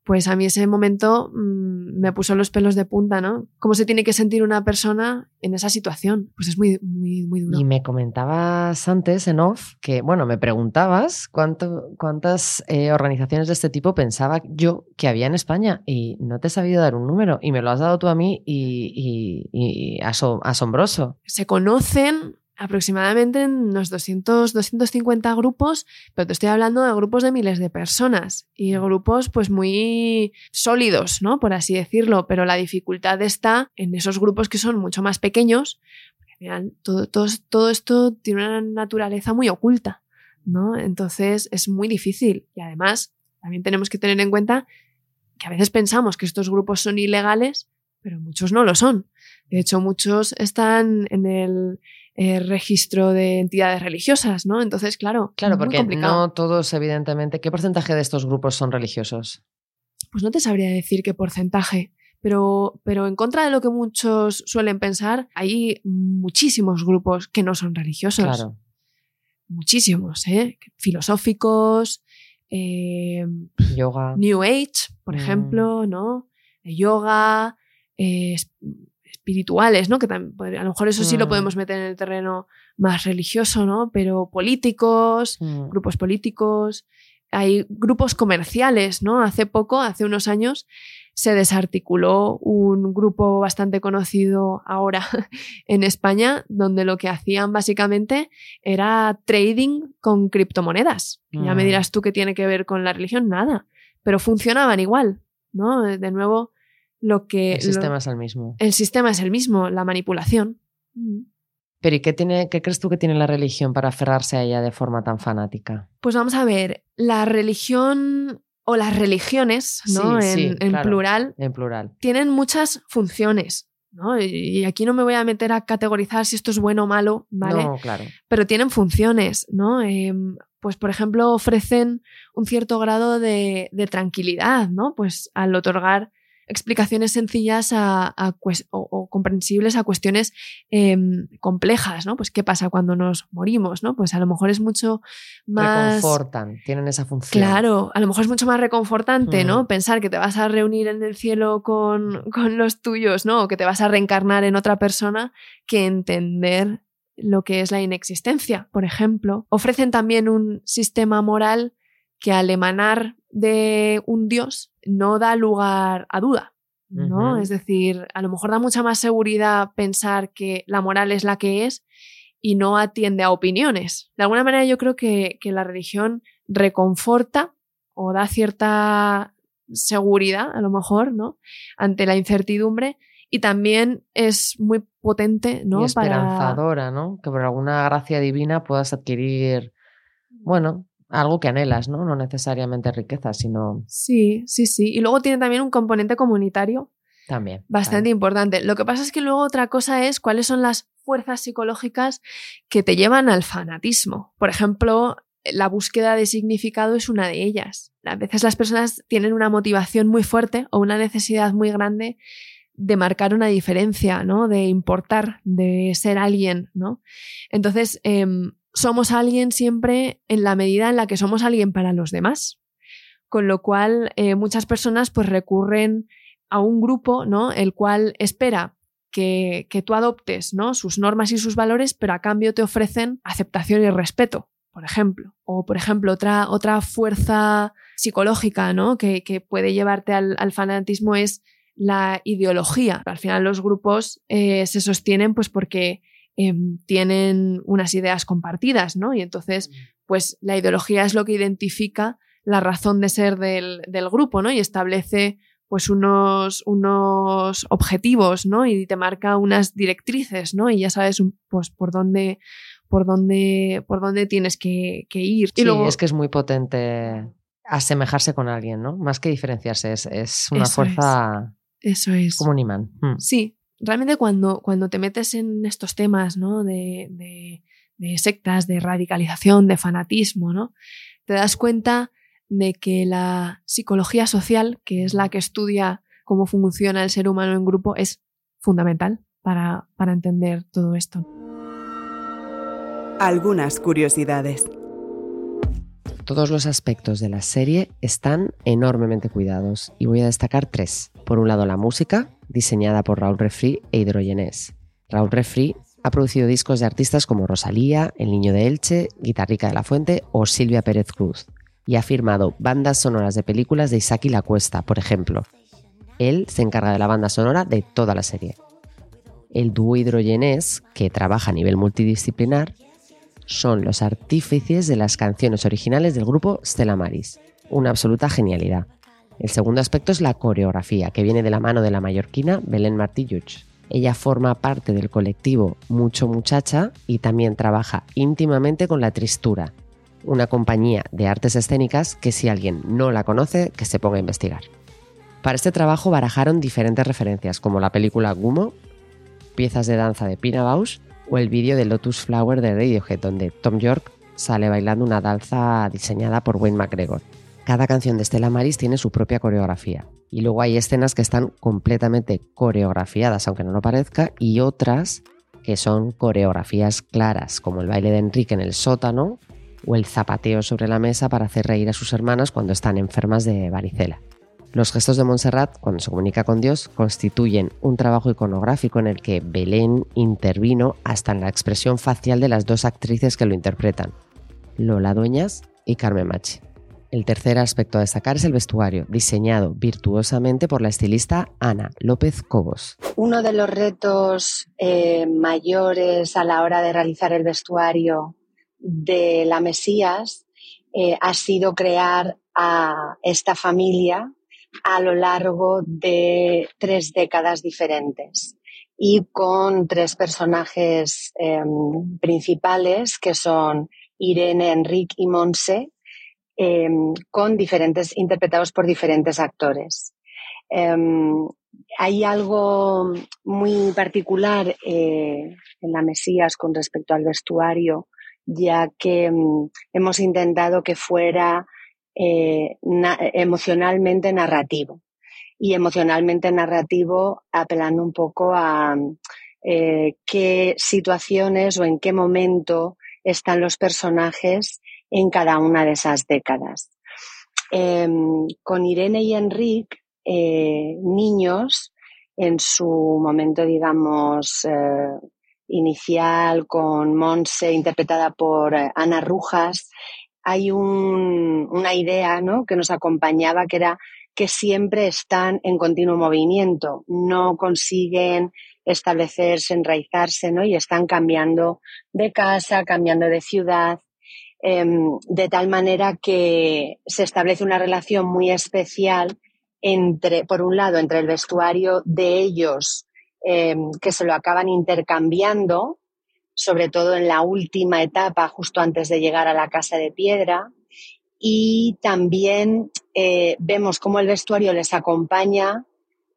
Pues a mí ese momento mm, me puso los pelos de punta, ¿no? ¿Cómo se tiene que sentir una persona en esa situación? Pues es muy, muy, muy duro. Y me comentabas antes en off que, bueno, me preguntabas cuánto, cuántas eh, organizaciones de este tipo pensaba yo que había en España y no te he sabido dar un número y me lo has dado tú a mí y, y- y aso- asombroso. Se conocen aproximadamente en unos 200, 250 grupos, pero te estoy hablando de grupos de miles de personas y grupos pues muy sólidos, ¿no? Por así decirlo, pero la dificultad está en esos grupos que son mucho más pequeños, porque al final todo, todo, todo esto tiene una naturaleza muy oculta, ¿no? Entonces es muy difícil y además también tenemos que tener en cuenta que a veces pensamos que estos grupos son ilegales, pero muchos no lo son. De hecho, muchos están en el eh, registro de entidades religiosas, ¿no? Entonces, claro, Claro, porque no todos, evidentemente, ¿qué porcentaje de estos grupos son religiosos? Pues no te sabría decir qué porcentaje, pero, pero en contra de lo que muchos suelen pensar, hay muchísimos grupos que no son religiosos. Claro. Muchísimos, ¿eh? Filosóficos, eh, Yoga. New Age, por Mm. ejemplo, ¿no? Eh, Yoga, eh, espirituales, ¿no? Que tam- podría- a lo mejor eso sí lo Mm. podemos meter en el terreno más religioso, ¿no? Pero políticos, Mm. grupos políticos, hay grupos comerciales, ¿no? Hace poco, hace unos años, se desarticuló un grupo bastante conocido ahora en España, donde lo que hacían básicamente era trading con criptomonedas. Ya me Mm. dirás tú qué tiene que ver con la religión, nada, pero funcionaban igual, ¿no? De nuevo, lo que... El lo- sistema es el mismo. el sistema es el mismo, la manipulación. Mm. Pero ¿y qué, tiene, qué crees tú que tiene la religión para aferrarse a ella de forma tan fanática? Pues vamos a ver, la religión o las religiones, ¿no? Sí, en sí, en claro. plural, En plural. tienen muchas funciones. ¿no? Y y aquí no me voy a meter a categorizar si esto es bueno o malo, ¿vale? No, claro. Pero tienen funciones, ¿no? Em, pues, por ejemplo, ofrecen un cierto grado de, de tranquilidad, ¿no? Pues al otorgar explicaciones sencillas a, o, o comprensibles a cuestiones em, complejas, ¿no? Pues qué pasa cuando nos morimos, ¿no? Pues a lo mejor es mucho más... Reconfortan, tienen esa función. Claro, a lo mejor es mucho más reconfortante, Mm. ¿no? Pensar que te vas a reunir en el cielo con, con los tuyos, ¿no? O que te vas a reencarnar en otra persona que entender lo que es la inexistencia, por ejemplo. Ofrecen también un sistema moral que al emanar de un dios no da lugar a duda. ¿no? Es decir, a lo mejor da mucha más seguridad pensar que la moral es la que es y no atiende a opiniones. De alguna manera yo creo que, que la religión reconforta o da cierta seguridad, a lo mejor, ¿no? Ante la incertidumbre y también es muy potente, ¿no? Y esperanzadora, ¿no? Que por alguna gracia divina puedas adquirir, bueno, algo que anhelas, ¿no? No necesariamente riqueza, sino Sí, sí, sí. Y luego tiene también un componente comunitario también. bastante importante. Lo que pasa es que luego otra cosa es cuáles son las fuerzas psicológicas que te llevan al fanatismo. Por ejemplo, la búsqueda de significado es una de ellas. A veces las personas tienen una motivación muy fuerte o una necesidad muy grande de marcar una diferencia, ¿no? De importar, de ser alguien, ¿no? Entonces, em, somos alguien siempre en la medida en la que somos alguien para los demás. Con lo cual, eh, muchas personas pues recurren a un grupo, ¿no? El cual espera que, que tú adoptes, ¿no? Sus normas y sus valores, pero a cambio te ofrecen aceptación y respeto, por ejemplo. O, por ejemplo, otra, otra fuerza psicológica, ¿no? Que, que puede llevarte al, al fanatismo es la ideología. Al final los grupos eh, se sostienen pues porque em, tienen unas ideas compartidas, ¿no? Y entonces, pues la ideología es lo que identifica la razón de ser del, del grupo, ¿no? Y establece pues unos, unos objetivos, ¿no? Y te marca unas directrices, ¿no? Y ya sabes pues por dónde, por dónde, por dónde tienes que, que ir. Sí, y luego, es que es muy potente asemejarse con alguien, ¿no? Más que diferenciarse, es, es una Eso fuerza Eso es. como un imán. Mm. Sí, realmente cuando, cuando te metes en estos temas ¿no? de, sectas, de radicalización, de fanatismo, ¿no? te das cuenta de que la psicología social, que es la que estudia cómo funciona el ser humano en grupo, es fundamental para, para entender todo esto. Algunas curiosidades. Todos los aspectos de la serie están enormemente cuidados y voy a destacar tres. Por un lado, la música, diseñada por Raúl Refri e Hidrogenés. Raúl Refri ha producido discos de artistas como Rosalía, El Niño de Elche, Guitarrica de la Fuente o Silvia Pérez Cruz. Y ha firmado bandas sonoras de películas de Isaac y la Cuesta, por ejemplo. Él se encarga de la banda sonora de toda la serie. El dúo Hidrogenés, que trabaja a nivel multidisciplinar, son los artífices de las canciones originales del grupo Stella Maris. Una absoluta genialidad. El segundo aspecto es la coreografía, que viene de la mano de la mallorquina Belén Martí Lluch. Ella forma parte del colectivo Mucho Muchacha y también trabaja íntimamente con La Tristura, una compañía de artes escénicas que si alguien no la conoce, que se ponga a investigar. Para este trabajo barajaron diferentes referencias, como la película Gumo, piezas de danza de Pina Bausch o el vídeo de Lotus Flower de Radiohead, donde Tom York sale bailando una danza diseñada por Wayne McGregor. Cada canción de Stella Maris tiene su propia coreografía. Y luego hay escenas que están completamente coreografiadas, aunque no lo parezca, y otras que son coreografías claras, como el baile de Enrique en el sótano o el zapateo sobre la mesa para hacer reír a sus hermanas cuando están enfermas de varicela. Los gestos de Montserrat, cuando se comunica con Dios, constituyen un trabajo iconográfico en el que Belén intervino hasta en la expresión facial de las dos actrices que lo interpretan, Lola Dueñas y Carmen Machi. El tercer aspecto a destacar es el vestuario, diseñado virtuosamente por la estilista Ana López Cobos. Uno de los retos eh, mayores a la hora de realizar el vestuario de la Mesías eh, ha sido crear a esta familia a lo largo de tres décadas diferentes y con tres personajes eh, principales que son Irene, Enrique y Monse, eh, con diferentes, interpretados por diferentes actores. Eh, hay algo muy particular eh, en la Mesías con respecto al vestuario, ya que hemos intentado que fuera eh, na- emocionalmente narrativo. Y emocionalmente narrativo apelando un poco a eh, qué situaciones o en qué momento están los personajes en cada una de esas décadas. Eh, con Irene y Enrique, eh, niños, en su momento, digamos, inicial, con Monse, interpretada por Ana Rujas, hay un- una idea ¿no? que nos acompañaba que era que siempre están en continuo movimiento, no consiguen establecerse, enraizarse, ¿no? Y están cambiando de casa, cambiando de ciudad, em, de tal manera que se establece una relación muy especial entre, por un lado, entre el vestuario de ellos, em, que se lo acaban intercambiando, sobre todo en la última etapa, justo antes de llegar a la casa de piedra, y también eh, vemos cómo el vestuario les acompaña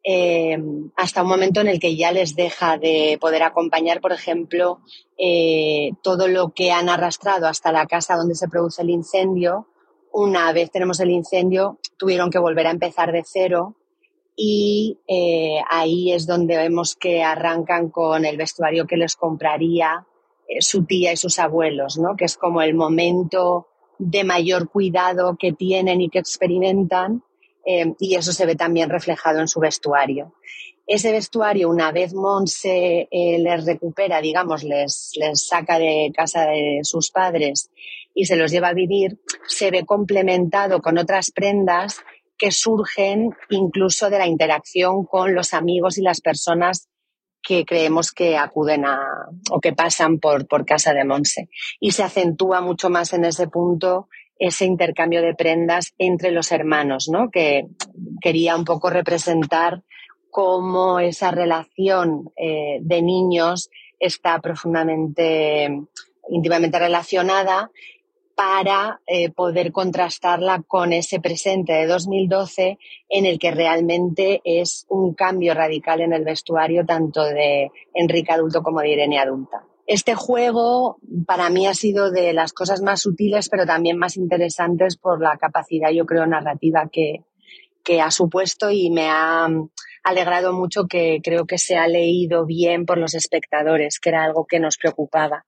eh, hasta un momento en el que ya les deja de poder acompañar, por ejemplo, eh, todo lo que han arrastrado hasta la casa donde se produce el incendio. Una vez tenemos el incendio, tuvieron que volver a empezar de cero y eh, ahí es donde vemos que arrancan con el vestuario que les compraría eh, su tía y sus abuelos, ¿no? que es como el momento de mayor cuidado que tienen y que experimentan eh, y eso se ve también reflejado en su vestuario. Ese vestuario, una vez Monse les recupera, digamos, les, les saca de casa de sus padres y se los lleva a vivir, se ve complementado con otras prendas que surgen incluso de la interacción con los amigos y las personas que creemos que acuden a o que pasan por, por casa de Monse. Y se acentúa mucho más en ese punto ese intercambio de prendas entre los hermanos, ¿no? Que quería un poco representar cómo esa relación eh, de niños está profundamente, íntimamente relacionada para eh, poder contrastarla con ese presente de 2012 en el que realmente es un cambio radical en el vestuario tanto de Enrique adulto como de Irene adulta. Este juego para mí ha sido de las cosas más sutiles pero también más interesantes por la capacidad, yo creo, narrativa que, que ha supuesto y me ha alegrado mucho que creo que se ha leído bien por los espectadores, que era algo que nos preocupaba.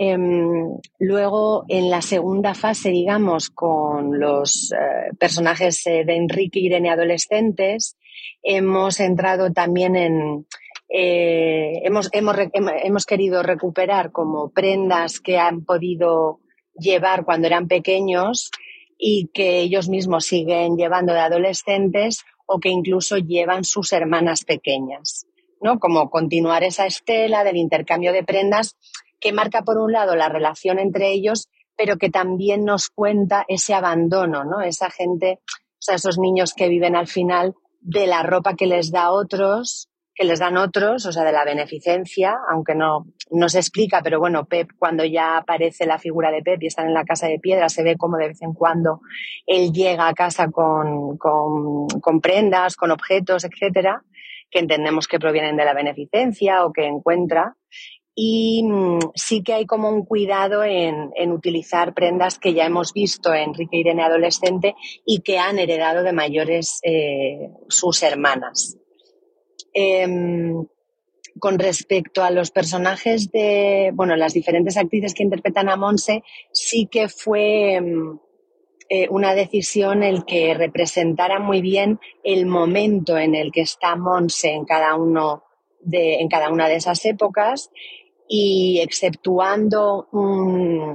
Em, luego, en la segunda fase, digamos, con los eh, personajes eh, de Enrique y Irene adolescentes, hemos entrado también en... Eh, hemos, hemos, hemos querido recuperar como prendas que han podido llevar cuando eran pequeños y que ellos mismos siguen llevando de adolescentes o que incluso llevan sus hermanas pequeñas, ¿no? Como continuar esa estela del intercambio de prendas que marca por un lado la relación entre ellos, pero que también nos cuenta ese abandono, ¿no? Esa gente, o sea, esos niños que viven al final de la ropa que les da otros, que les dan otros, o sea, de la beneficencia, aunque no, no se explica, pero bueno, Pep, cuando ya aparece la figura de Pep y están en la casa de piedra, se ve como de vez en cuando él llega a casa con, con, con prendas, con objetos, etcétera, que entendemos que provienen de la beneficencia o que encuentra y mm, sí que hay como un cuidado en, utilizar prendas que ya hemos visto en Enrique Irene adolescente y que han heredado de mayores eh, sus hermanas. Em, con respecto a los personajes de, bueno, las diferentes actrices que interpretan a Monse, sí que fue em, eh, una decisión el que representara muy bien el momento en el que está Monse en cada uno de, en cada una de esas épocas y exceptuando un,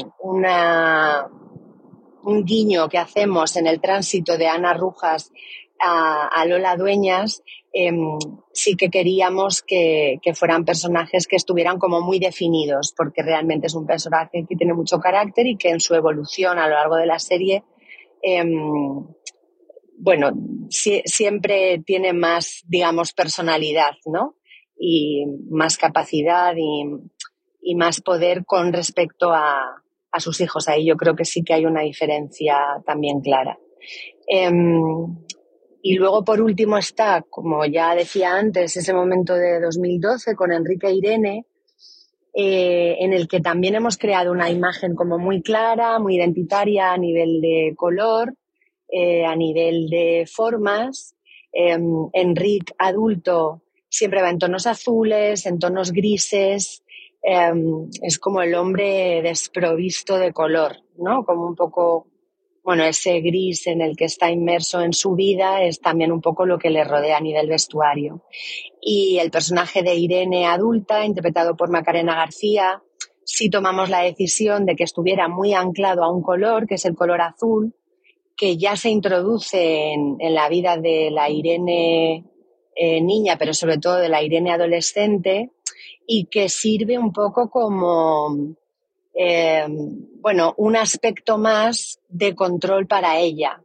un guiño que hacemos en el tránsito de Ana Rujas a, Lola Dueñas, em, sí que queríamos que, fueran personajes que estuvieran como muy definidos, porque realmente es un personaje que tiene mucho carácter y que en su evolución a lo largo de la serie, em, bueno, siempre tiene más, digamos, personalidad, ¿no? Y más capacidad y, y más poder con respecto a, a, sus hijos. Ahí yo creo que sí que hay una diferencia también clara. Em, y luego, por último, está, como ya decía antes, ese momento de 2012 con Enrique e Irene, eh, en el que también hemos creado una imagen como muy clara, muy identitaria a nivel de color, eh, a nivel de formas. Em, Enrique adulto siempre va en tonos azules, en tonos grises, Em, es como el hombre desprovisto de color, ¿no? Como un poco, bueno, ese gris en el que está inmerso en su vida es también un poco lo que le rodea a nivel vestuario. Y el personaje de Irene adulta, interpretado por Macarena García, sí tomamos la decisión de que estuviera muy anclado a un color, que es el color azul, que ya se introduce en, la vida de la Irene eh, niña, pero sobre todo de la Irene adolescente, y que sirve un poco como, eh, bueno, un aspecto más de control para ella.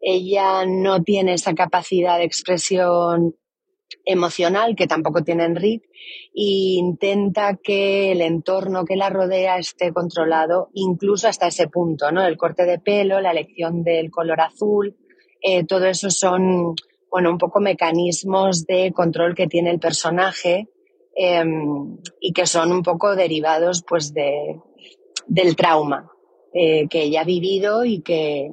Ella no tiene esa capacidad de expresión emocional que tampoco tiene Enrique e intenta que el entorno que la rodea esté controlado incluso hasta ese punto, ¿no? El corte de pelo, la elección del color azul, eh, todo eso son, bueno, un poco mecanismos de control que tiene el personaje Em, y que son un poco derivados pues de, del trauma eh, que ella ha vivido y que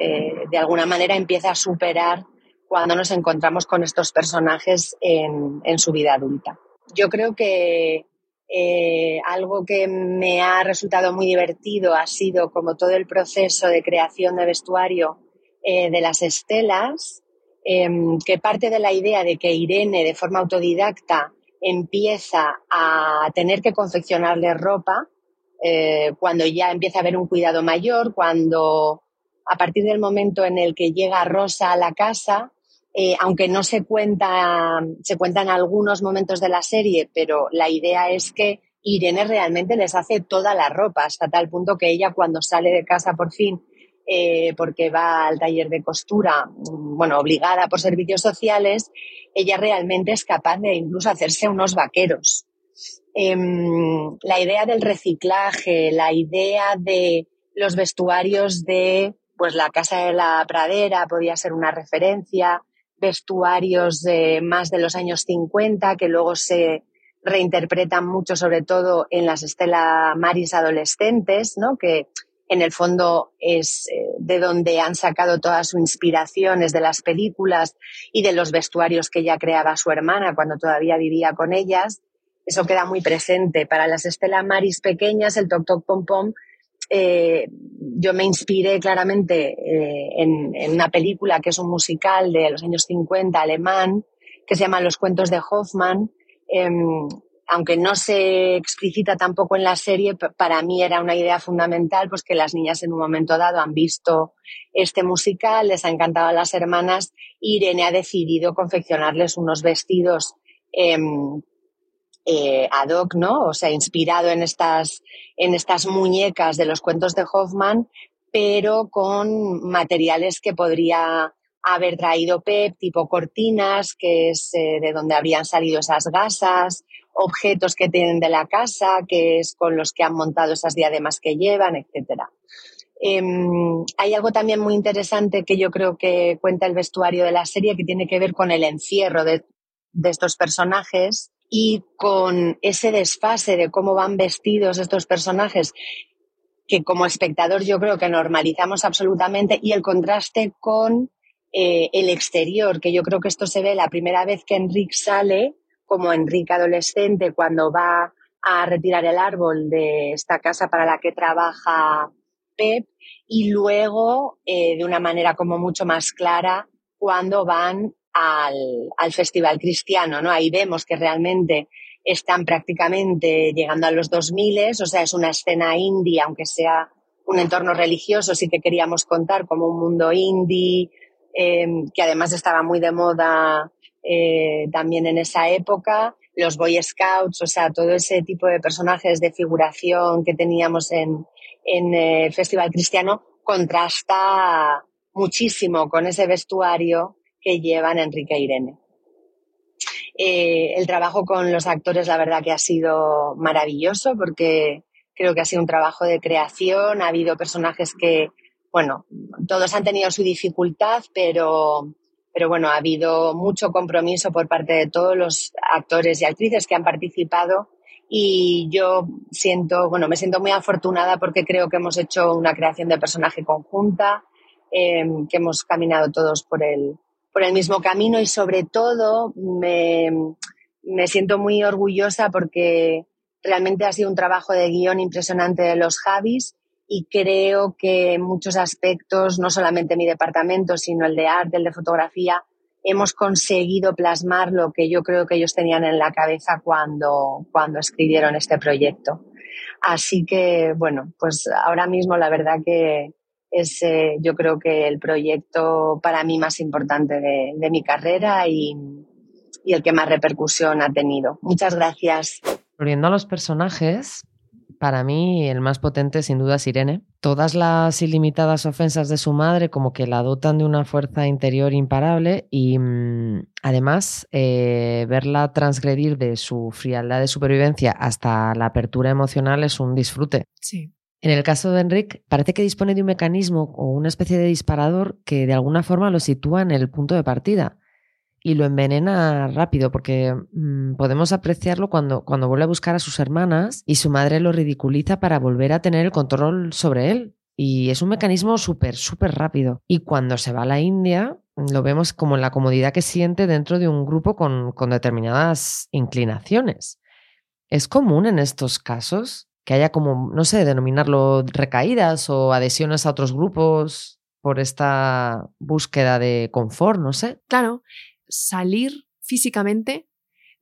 eh, de alguna manera empieza a superar cuando nos encontramos con estos personajes en, en su vida adulta. Yo creo que eh, algo que me ha resultado muy divertido ha sido como todo el proceso de creación de vestuario de las estelas, em, que parte de la idea de que Irene de forma autodidacta empieza a tener que confeccionarle ropa, eh, cuando ya empieza a haber un cuidado mayor, cuando a partir del momento en el que llega Rosa a la casa, eh, aunque no se cuenta, se cuentan algunos momentos de la serie, pero la idea es que Irene realmente les hace toda la ropa, hasta tal punto que ella cuando sale de casa por fin, eh, porque va al taller de costura, bueno, obligada por servicios sociales, ella realmente es capaz de incluso hacerse unos vaqueros. Em, la idea del reciclaje, la idea de los vestuarios de pues la Casa de la Pradera podía ser una referencia, vestuarios de más de los años 50 que luego se reinterpretan mucho, sobre todo en las Estela Maris adolescentes, ¿no? que en el fondo es eh, de donde han sacado toda su inspiración, es de las películas y de los vestuarios que ya creaba su hermana cuando todavía vivía con ellas. Eso queda muy presente. Para las Estela Maris pequeñas, el Toc Toc Pom Pom, eh, yo me inspiré claramente eh, en, en, una película que es un musical de los años 50 alemán, que se llama Los cuentos de Hoffman, Em, aunque no se explicita tampoco en la serie, para mí era una idea fundamental, pues que las niñas en un momento dado han visto este musical, les ha encantado a las hermanas, Irene ha decidido confeccionarles unos vestidos em, eh, ad hoc, ¿no? O sea, inspirado en estas, en estas muñecas de los cuentos de Hoffman, pero con materiales que podría haber traído Pep, tipo cortinas, que es eh, de donde habrían salido esas gasas, objetos que tienen de la casa, que es con los que han montado esas diademas que llevan, etc. Em, hay algo también muy interesante que yo creo que cuenta el vestuario de la serie que tiene que ver con el encierro de, de estos personajes y con ese desfase de cómo van vestidos estos personajes que como espectador yo creo que normalizamos absolutamente y el contraste con eh, el exterior, que yo creo que esto se ve la primera vez que Enrique sale, como Enrique adolescente, cuando va a retirar el árbol de esta casa para la que trabaja Pep, y luego, eh, de una manera como mucho más clara, cuando van al, al Festival Cristiano, ¿no? Ahí vemos que realmente están prácticamente llegando a los 2000, o sea, es una escena indie, aunque sea un entorno religioso, sí que queríamos contar como un mundo indie, Em, que además estaba muy de moda eh, también en esa época, los Boy Scouts, o sea, todo ese tipo de personajes de figuración que teníamos en, en el Festival Cristiano contrasta muchísimo con ese vestuario que llevan Enrique e Irene. Eh, el trabajo con los actores, la verdad que ha sido maravilloso porque creo que ha sido un trabajo de creación. Ha habido personajes que bueno, todos han tenido su dificultad, pero, pero bueno, ha habido mucho compromiso por parte de todos los actores y actrices que han participado y yo siento, bueno, me siento muy afortunada porque creo que hemos hecho una creación de personaje conjunta, em, que hemos caminado todos por el, por el mismo camino y sobre todo me, me siento muy orgullosa porque realmente ha sido un trabajo de guion impresionante de los Javis y creo que en muchos aspectos, no solamente mi departamento, sino el de arte, el de fotografía, hemos conseguido plasmar lo que yo creo que ellos tenían en la cabeza cuando, cuando escribieron este proyecto. Así que, bueno, pues ahora mismo la verdad que es eh, yo creo que el proyecto para mí más importante de, de mi carrera y, y el que más repercusión ha tenido. Muchas gracias. Volviendo a los personajes, para mí, el más potente sin duda es Irene. Todas las ilimitadas ofensas de su madre como que la dotan de una fuerza interior imparable y mm, además eh, verla transgredir de su frialdad de supervivencia hasta la apertura emocional es un disfrute. Sí. En el caso de Enric, parece que dispone de un mecanismo o una especie de disparador que de alguna forma lo sitúa en el punto de partida y lo envenena rápido porque mm, podemos apreciarlo cuando, cuando vuelve a buscar a sus hermanas y su madre lo ridiculiza para volver a tener el control sobre él. Y es un mecanismo súper, súper rápido. Y cuando se va a la India, lo vemos como en la comodidad que siente dentro de un grupo con, con determinadas inclinaciones. Es común en estos casos que haya como, no sé, denominarlo recaídas o adhesiones a otros grupos por esta búsqueda de confort, no sé. Claro, salir físicamente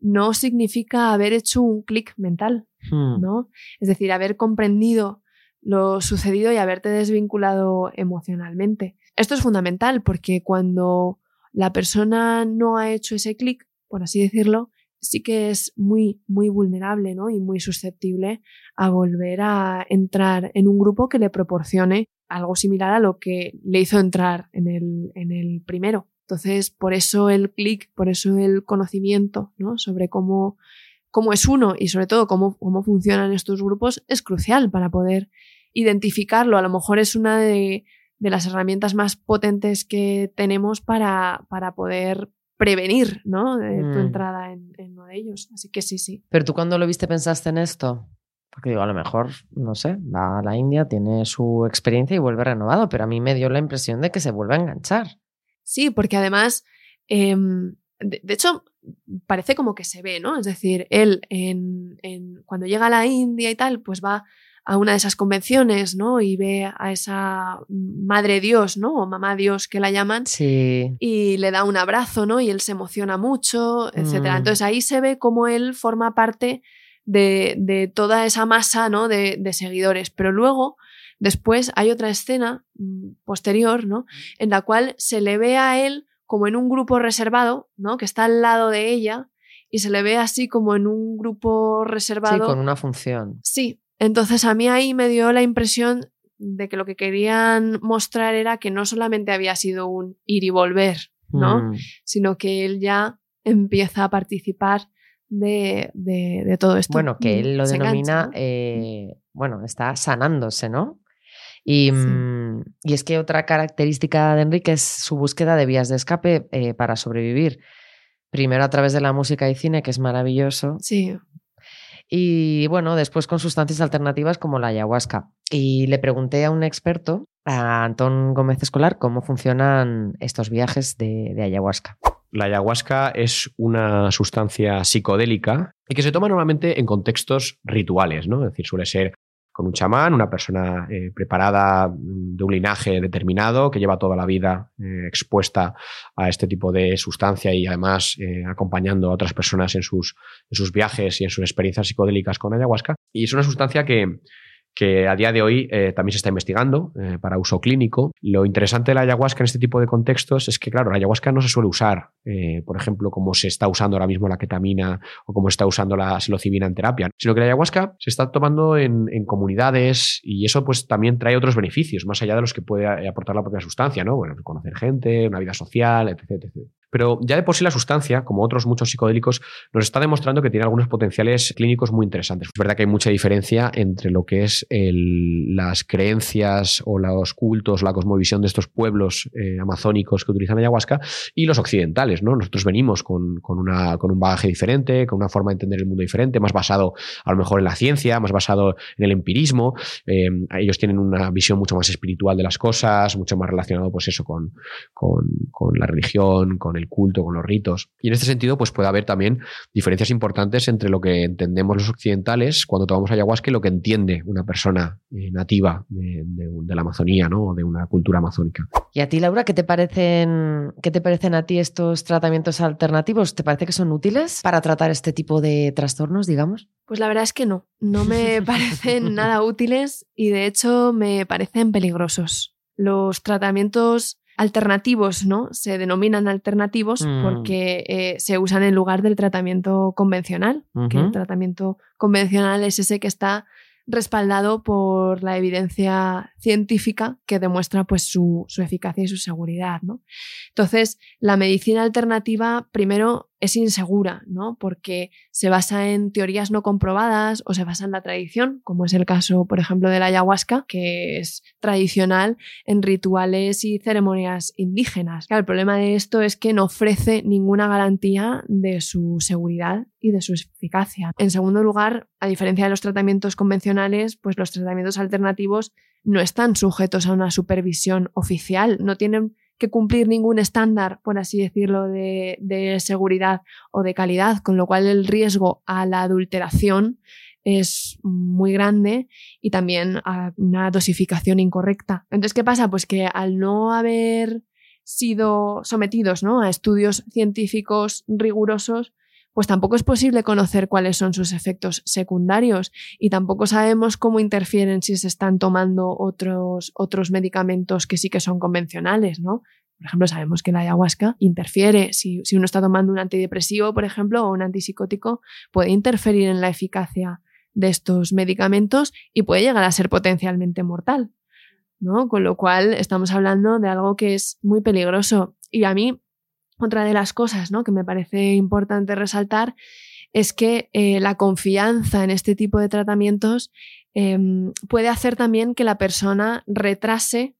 no significa haber hecho un clic mental, Hmm. ¿no? Es decir, haber comprendido lo sucedido y haberte desvinculado emocionalmente. Esto es fundamental porque cuando la persona no ha hecho ese clic, por así decirlo, sí que es muy, muy vulnerable ¿no? y muy susceptible a volver a entrar en un grupo que le proporcione algo similar a lo que le hizo entrar en el, en el primero. Entonces, por eso el clic, por eso el conocimiento ¿no? sobre cómo, cómo es uno y sobre todo cómo, cómo funcionan estos grupos es crucial para poder identificarlo a lo mejor es una de, de las herramientas más potentes que tenemos para, para poder prevenir ¿no? tu Mm. entrada en, en uno de ellos. Así que sí, sí. Pero tú cuando lo viste pensaste en esto. Porque digo, a lo mejor, no sé, va a la India, tiene su experiencia y vuelve renovado, pero a mí me dio la impresión de que se vuelve a enganchar. Sí, porque además, em, de, de hecho, parece como que se ve, ¿no? Es decir, él en, en- cuando llega a la India y tal, pues va a una de esas convenciones, ¿no? Y ve a esa madre Dios, ¿no? O mamá Dios que la llaman. Sí. Y le da un abrazo, ¿no? Y él se emociona mucho, etcétera. Mm. Entonces ahí se ve cómo él forma parte de, de toda esa masa, ¿no? De, de seguidores. Pero luego, después hay otra escena mm, posterior, ¿no? En la cual se le ve a él como en un grupo reservado, ¿no? Que está al lado de ella y se le ve así como en un grupo Sí, reservado. con una función. Sí, entonces a mí ahí me dio la impresión de que lo que querían mostrar era que no solamente había sido un ir y volver, ¿no? Mm. Sino que él ya empieza a participar de, de- de todo esto. Bueno, que él lo se engancha, denomina, ¿no? eh, bueno, está sanándose, ¿no? Y, Sí. mm, y es que otra característica de Enrique es su búsqueda de vías de escape eh, para sobrevivir. Primero a través de la música y cine, que es maravilloso, Sí, y bueno, después con sustancias alternativas como la ayahuasca. Y le pregunté a un experto, a Antón Gómez Escolar, cómo funcionan estos viajes de, de ayahuasca. La ayahuasca es una sustancia psicodélica y que se toma normalmente en contextos rituales, ¿no? Es decir, suele ser con un chamán, una persona eh, preparada mm, de un linaje determinado que lleva toda la vida eh, expuesta a este tipo de sustancia y además eh, acompañando a otras personas en sus, en sus viajes y en sus experiencias psicodélicas con ayahuasca. Y es una sustancia que, que a día de hoy eh, también se está investigando eh, para uso clínico. Lo interesante de la ayahuasca en este tipo de contextos es que, claro, la ayahuasca no se suele usar, eh, por ejemplo, como se está usando ahora mismo la ketamina o como se está usando la psilocibina en terapia, sino que la ayahuasca se está tomando en, en comunidades y eso pues también trae otros beneficios, más allá de los que puede aportar la propia sustancia, ¿no? Bueno, conocer gente, una vida social, etc. etc. Pero ya de por sí la sustancia, como otros muchos psicodélicos, nos está demostrando que tiene algunos potenciales clínicos muy interesantes. Es verdad que hay mucha diferencia entre lo que es las creencias o los cultos, la cosmovisión de estos pueblos eh, amazónicos que utilizan ayahuasca y los occidentales. ¿no? Nosotros venimos con, con un bagaje diferente, con una forma de entender el mundo diferente, más basado a lo mejor en la ciencia, más basado en el empirismo. Eh, ellos tienen una visión mucho más espiritual de las cosas, mucho más relacionado pues eso con, con, con la religión, con el culto, con los ritos. Y en este sentido, pues puede haber también diferencias importantes entre lo que entendemos los occidentales cuando tomamos ayahuasca y lo que entiende una persona eh, nativa de, de- de la Amazonía, ¿no? O de una cultura amazónica. ¿Y a ti, Laura, qué te parecen, qué te parecen a ti estos tratamientos alternativos? ¿Te parece que son útiles para tratar este tipo de trastornos, digamos? Pues la verdad es que no, no me parecen nada útiles y de hecho me parecen peligrosos. Los tratamientos alternativos, ¿no? Se denominan alternativos Mm. porque eh, se usan en lugar del tratamiento convencional, que el tratamiento convencional es ese que está respaldado por la evidencia científica que demuestra pues su, su eficacia y su seguridad, ¿no? Entonces, la medicina alternativa primero es insegura, ¿no? Porque se basa en teorías no comprobadas o se basa en la tradición, como es el caso, por ejemplo, de la ayahuasca, que es tradicional en rituales y ceremonias indígenas. Claro, el problema de esto es que no ofrece ninguna garantía de su seguridad y de su eficacia. En segundo lugar, a diferencia de los tratamientos convencionales, pues los tratamientos alternativos no están sujetos a una supervisión oficial, no tienen que cumplir ningún estándar, por así decirlo, de, de seguridad o de calidad, con lo cual el riesgo a la adulteración es muy grande y también a una dosificación incorrecta. Entonces, ¿qué pasa? Pues que al no haber sido sometidos ¿no? a estudios científicos rigurosos, pues tampoco es posible conocer cuáles son sus efectos secundarios y tampoco sabemos cómo interfieren si se están tomando otros, otros medicamentos que sí que son convencionales, ¿no? Por ejemplo, sabemos que la ayahuasca interfiere. Si, si uno está tomando un antidepresivo, por ejemplo, o un antipsicótico, puede interferir en la eficacia de estos medicamentos y puede llegar a ser potencialmente mortal. ¿no? Con lo cual estamos hablando de algo que es muy peligroso. Y a mí, otra de las cosas ¿no? que me parece importante resaltar es que eh, la confianza en este tipo de tratamientos em, puede hacer también que la persona retrase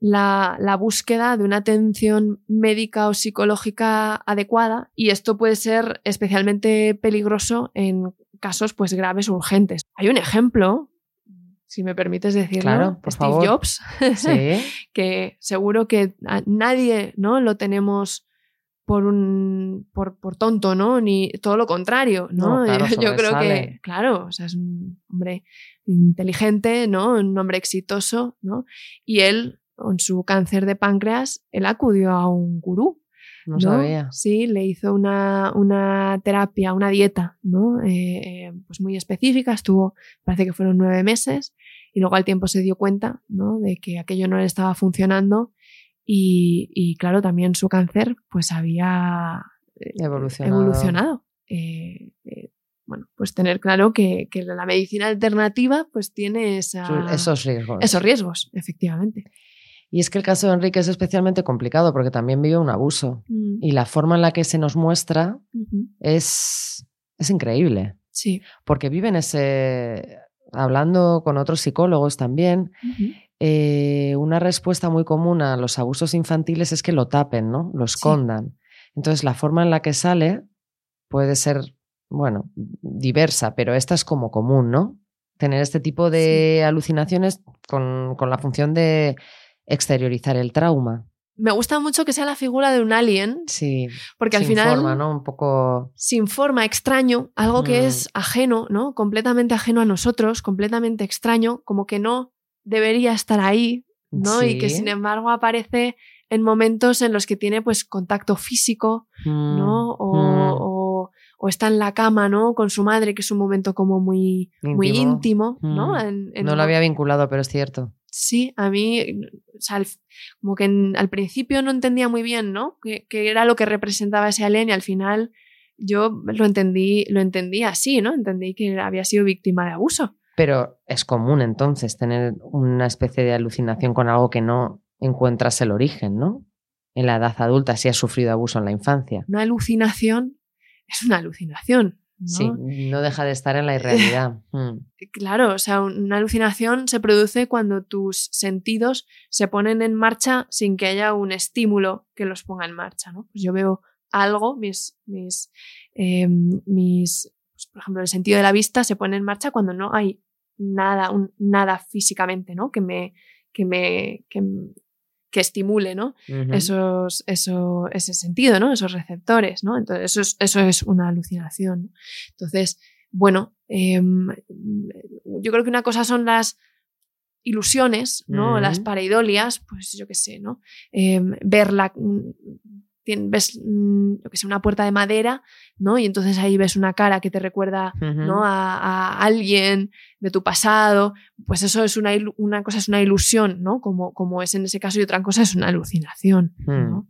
la, la, búsqueda de una atención médica o psicológica adecuada y esto puede ser especialmente peligroso en casos pues graves o urgentes. Hay un ejemplo, si me permites decirlo, Claro, por Steve favor. Jobs, Sí. que seguro que nadie ¿no? lo tenemos por un por, por tonto, ¿no? Ni todo lo contrario, ¿no? No, claro, yo, yo creo que, claro, o sea, es un hombre inteligente, ¿no? Un hombre exitoso, ¿no? Y él, con su cáncer de páncreas, él acudió a un gurú, No, ¿no? sabía. Sí, le hizo una, una terapia, una dieta, ¿no? Eh, eh, pues muy específica, estuvo, parece que fueron nueve meses, y luego al tiempo se dio cuenta, ¿no? De que aquello no le estaba funcionando, y, y claro, también su cáncer, pues había eh, Evolucionado. evolucionado. Eh, eh, bueno, pues tener claro que, que la medicina alternativa, pues tiene esa, Esos riesgos. esos riesgos, efectivamente. Y es que el caso de Enrique es especialmente complicado porque también vive un abuso. Mm, Y la forma en la que se nos muestra es, es increíble. Sí. Porque vive en ese. Hablando con otros psicólogos también. Eh, una respuesta muy común a los abusos infantiles es que lo tapen, ¿no? Lo escondan. Entonces, la forma en la que sale puede ser, bueno, diversa, pero esta es como común, ¿no? Tener este tipo de alucinaciones con, con la función de exteriorizar el trauma. Me gusta mucho que sea la figura de un alien, Sí. porque al sin final forma, ¿no? Un poco. sin forma, extraño, algo que Mm. es ajeno, ¿no? Completamente ajeno a nosotros, completamente extraño, como que no debería estar ahí, ¿no? Y que sin embargo aparece en momentos en los que tiene pues contacto físico, ¿no? O, Mm. o- o está en la cama, ¿no? Con su madre, que es un momento como muy muy Íntimo. íntimo, ¿no? Mm. En- en no lo había vinculado, pero es cierto. Sí, a mí, o sea, como que en- al principio no entendía muy bien, ¿no? ¿Qué, qué era lo que representaba ese alien y al final yo lo entendí, lo entendí así, ¿no? Entendí que había sido víctima de abuso. Pero es común entonces tener una especie de alucinación con algo que no encuentras el origen, ¿no? En la edad adulta, si has sufrido abuso en la infancia. Una alucinación es una alucinación. ¿no? Sí, no deja de estar en la irrealidad. Mm. Claro, o sea, una alucinación se produce cuando tus sentidos se ponen en marcha sin que haya un estímulo que los ponga en marcha, ¿no? Pues yo veo algo, mis, mis, eh, mis pues, por ejemplo, el sentido de la vista se pone en marcha cuando no hay nada, un- nada físicamente, ¿no? Que me, que me, que, que estimule, ¿no? Esos, eso, ese sentido, ¿no? Esos receptores, ¿no? Entonces, eso es, eso es una alucinación. ¿no? Entonces, bueno, em, yo creo que una cosa son las ilusiones, ¿no? Las pareidolias, pues yo qué sé, ¿no? Em, ver la, tien- ves, mm, yo qué sé, una puerta de madera, ¿no? Y entonces ahí ves una cara que te recuerda. ¿no? a, a alguien de tu pasado, pues eso es una, una cosa es una ilusión, ¿no? Como, como es en ese caso y otra cosa es una alucinación, ¿no?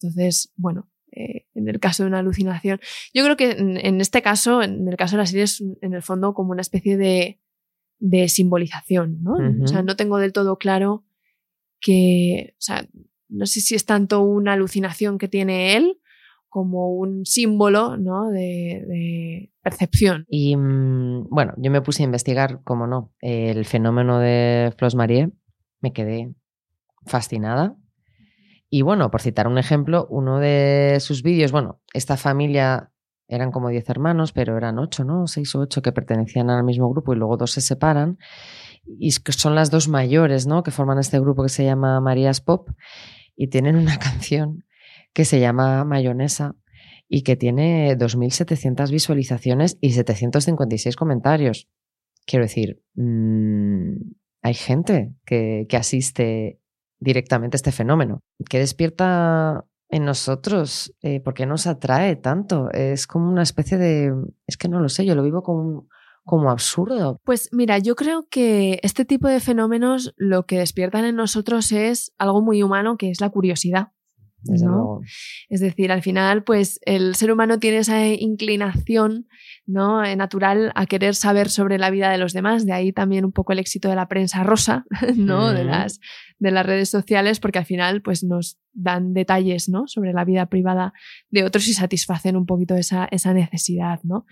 Entonces, bueno, eh, en el caso de una alucinación, yo creo que en, en este caso, en el caso de la serie es en el fondo como una especie de, de simbolización, ¿no? O sea, no tengo del todo claro que, o sea, no sé si es tanto una alucinación que tiene él como un símbolo, ¿no? De, percepción. Y mm, bueno, yo me puse a investigar, como no, el fenómeno de Flos Marie. Me quedé fascinada. Y bueno, por citar un ejemplo, uno de sus vídeos, bueno, esta familia eran como 10 hermanos, pero eran 8, ¿no? 6 o 8 que pertenecían al mismo grupo y luego dos se separan. Y son las dos mayores, ¿no? Que forman este grupo que se llama Marías Pop y tienen una canción que se llama Mayonesa y que tiene 2.700 visualizaciones y 756 comentarios. Quiero decir, mm, hay gente que, que asiste directamente a este fenómeno. ¿Qué despierta en nosotros? Eh, ¿Por qué nos atrae tanto? Es como una especie de... Es que no lo sé, yo lo vivo como, como absurdo. Pues mira, yo creo que este tipo de fenómenos lo que despiertan en nosotros es algo muy humano, que es la curiosidad. ¿no? Es decir, al final, pues el ser humano tiene esa inclinación ¿no? Eh, natural a querer saber sobre la vida de los demás. De ahí también un poco el éxito de la prensa rosa, ¿no? De Mm. las, de las redes sociales, porque al final pues, nos dan detalles ¿no? sobre la vida privada de otros y satisfacen un poquito esa, esa necesidad. ¿no?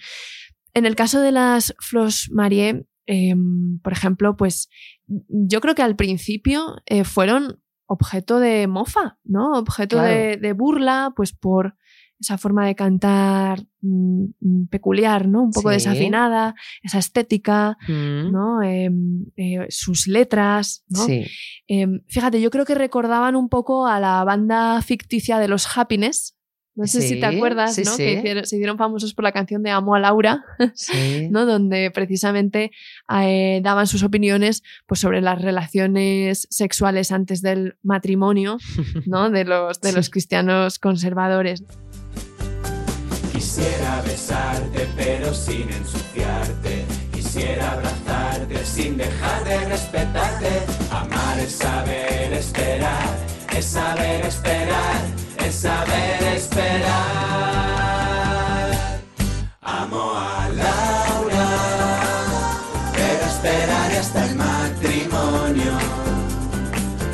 En el caso de las Flos Marie, em, por ejemplo, pues yo creo que al principio eh, fueron objeto de mofa, ¿no? Objeto Claro. de, de burla, pues por esa forma de cantar mm, peculiar, ¿no? Un poco Sí. desafinada, esa estética, Mm. ¿no? Em, eh, sus letras, ¿no? Sí. Em, fíjate, yo creo que recordaban un poco a la banda ficticia de los Happiness. No sé si te Sí, acuerdas, sí, ¿no? sí. Que hicieron- se hicieron famosos por la canción de Amo a Laura, Sí. ¿no? Donde precisamente eh, daban sus opiniones pues, sobre las relaciones sexuales antes del matrimonio, ¿no? De los, de Sí. los cristianos conservadores. Quisiera besarte pero sin ensuciarte. Quisiera abrazarte sin dejar de respetarte. Amar es saber esperar, es saber esperar, es saber esperar. Amo a Laura, pero esperaré hasta el matrimonio.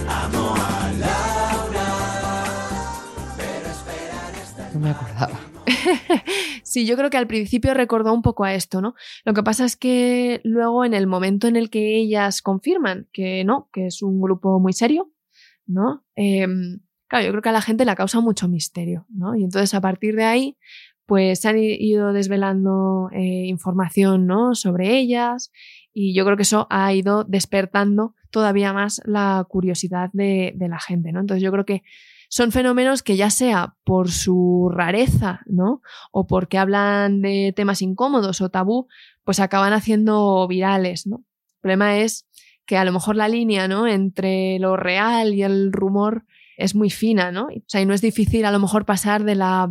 Amo a Laura, pero esperaré hasta el No me acordaba. Sí, yo creo que al principio recordó un poco a esto, ¿no? Lo que pasa es que luego en el momento en el que ellas confirman que no, que es un grupo muy serio, ¿no? Em, claro, yo creo que a la gente le causa mucho misterio, ¿no? Y entonces a partir de ahí, pues se han ido desvelando eh, información, ¿no? Sobre ellas y yo creo que eso ha ido despertando todavía más la curiosidad de, la gente, ¿no? Entonces yo creo que son fenómenos que ya sea por su rareza, ¿no? o porque hablan de temas incómodos o tabú, pues acaban haciendo virales. El problema es que a lo mejor la línea, ¿no? Entre lo real y el rumor es muy fina, ¿no? O sea, y no es difícil a lo mejor pasar de la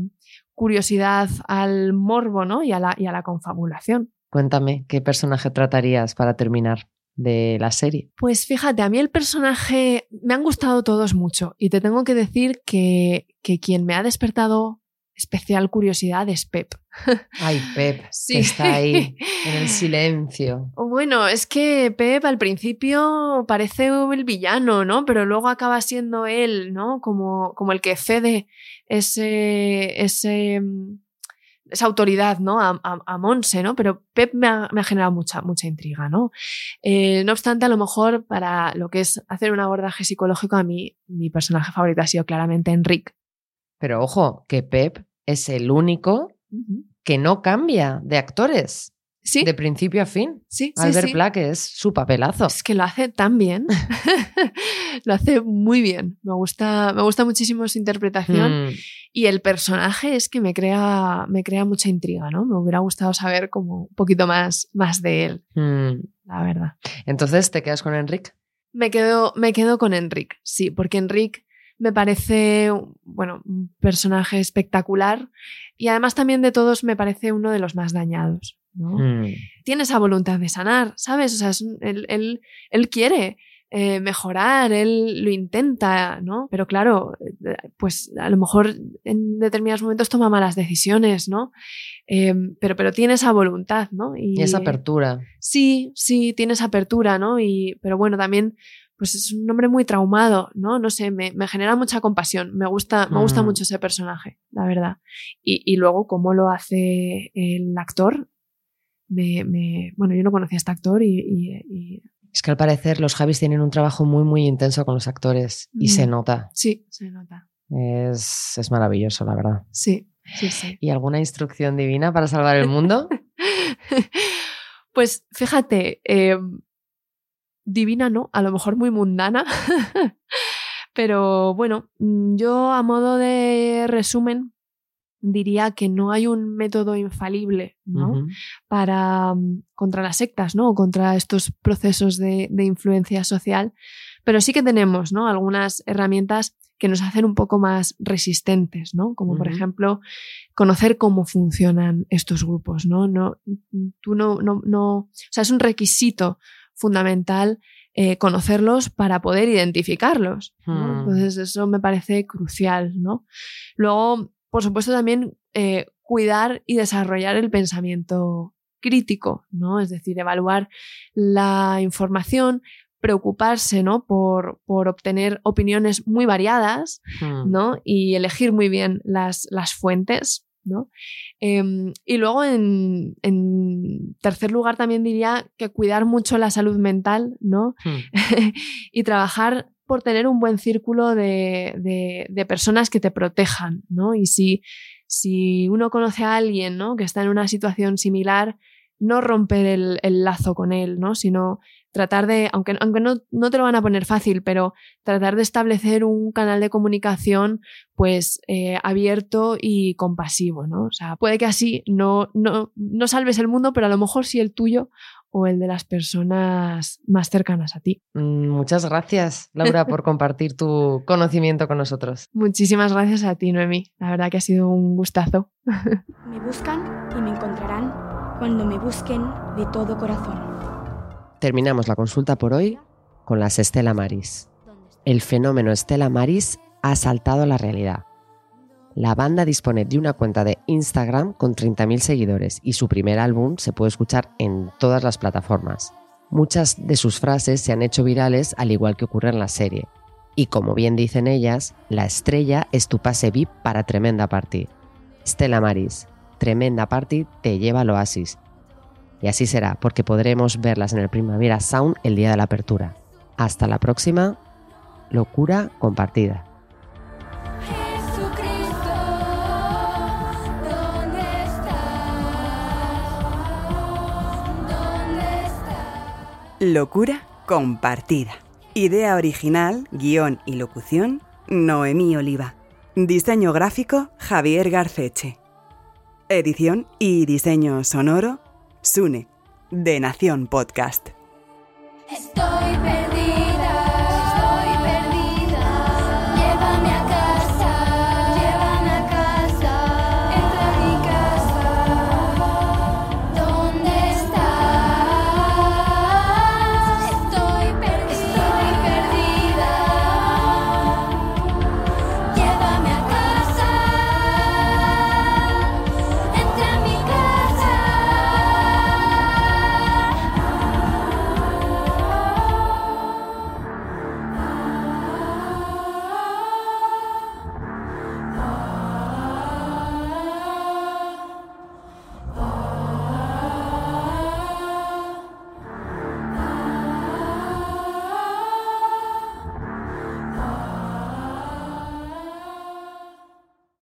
curiosidad al morbo, ¿no? Y a la, y a la confabulación. Cuéntame, ¿qué personaje tratarías para terminar de la serie? Pues fíjate, a mí el personaje me han gustado todos mucho y te tengo que decir que, que quien me ha despertado especial curiosidad es Pep. Ay, Pep, Sí. que está ahí, en el silencio. Bueno, es que Pep al principio parece el villano, ¿no? Pero luego acaba siendo él, ¿no? Como, como el que cede ese, ese, mm, esa autoridad, ¿no? A, a- a Monse, ¿no? Pero Pep me ha, me ha generado mucha, mucha intriga, ¿no? Eh, no obstante, a lo mejor para lo que es hacer un abordaje psicológico, a mí mi personaje favorito ha sido claramente Enric. Pero ojo, que Pep es el único que no cambia de actores, Sí, de principio a fin. sí, Albert sí. Pla, que es su papelazo. Es que lo hace tan bien. lo hace muy bien. Me gusta, me gusta muchísimo su interpretación. Mm, Y el personaje es que me crea, me crea mucha intriga, ¿no? Me hubiera gustado saber como un poquito más, más de él, mm. la verdad. Entonces, ¿te quedas con Enric? Me quedo, me quedo con Enric, sí, porque Enric me parece, bueno, un personaje espectacular y además también de todos me parece uno de los más dañados, ¿no? Mm. tiene esa voluntad de sanar, ¿sabes? O sea, es él, él- él quiere eh, mejorar, él lo intenta, ¿no? Pero claro, eh, pues a lo mejor en determinados momentos toma malas decisiones, ¿no? Eh, pero, pero tiene esa voluntad, ¿no? Y esa apertura. Sí, sí, tiene esa apertura, ¿no? Y, pero bueno, también, pues es un hombre muy traumado, ¿no? No sé, me, me genera mucha compasión. Me gusta, me gusta Mm. mucho ese personaje, la verdad. Y, y luego, cómo lo hace el actor. Me, me- bueno, yo no conocía a este actor y, y- y Es que al parecer los Javis tienen un trabajo muy, muy intenso con los actores y Mm. se nota. sí, se nota. Es, es maravilloso, la verdad. Sí, sí, sí. ¿Y alguna instrucción divina para salvar el mundo? Pues fíjate, eh, divina no, a lo mejor muy mundana, pero bueno, mm, yo a modo de resumen diría que no hay un método infalible ¿no? Para mm, contra las sectas, ¿no? O contra estos procesos de, de influencia social, pero sí que tenemos, ¿no? Algunas herramientas que nos hacen un poco más resistentes, ¿no? Como por ejemplo conocer cómo funcionan estos grupos, ¿no? No, tú no, no, no, o sea, es un requisito fundamental eh, conocerlos para poder identificarlos. ¿no? Hmm. Entonces eso me parece crucial, ¿no? Luego, por supuesto, también eh, cuidar y desarrollar el pensamiento crítico, ¿no? Es decir, evaluar la información, preocuparse, ¿no? Por, por obtener opiniones muy variadas, Mm. ¿no? Y elegir muy bien las, las fuentes ¿no? Em, y luego, en, en, tercer lugar, también diría que cuidar mucho la salud mental, ¿no? Hmm. y trabajar por tener un buen círculo de, de, de, personas que te protejan, ¿no? Y si, si uno conoce a alguien, ¿no? Que está en una situación similar, no romper el, el lazo con él, ¿no? Sino tratar de, aunque, aunque no, no, te lo van a poner fácil, pero tratar de establecer un canal de comunicación pues eh, abierto y compasivo, ¿no? O sea, puede que así no, no, no salves el mundo, pero a lo mejor sí el tuyo o el de las personas más cercanas a ti. Mm, muchas gracias, Laura, por compartir tu conocimiento con nosotros. Muchísimas gracias a ti, Noemí. La verdad que ha sido un gustazo. Me buscan y me encontrarán cuando me busquen de todo corazón. Terminamos la consulta por hoy con las Estela Maris. El fenómeno Estela Maris ha saltado a la realidad. La banda dispone de una cuenta de Instagram con 30.000 seguidores y su primer álbum se puede escuchar en todas las plataformas. Muchas de sus frases se han hecho virales al igual que ocurre en la serie. Y como bien dicen ellas, la estrella es tu pase VIP para Tremenda Party. Stella Maris, Tremenda Party te lleva al oasis. Y así será, porque podremos verlas en el Primavera Sound el día de la apertura. Hasta la próxima, locura compartida. Locura compartida. Idea original, guion y locución, Noemí Oliva. Diseño gráfico, Javier Garceche. Edición y diseño sonoro, Sune, de Nación Podcast. Estoy.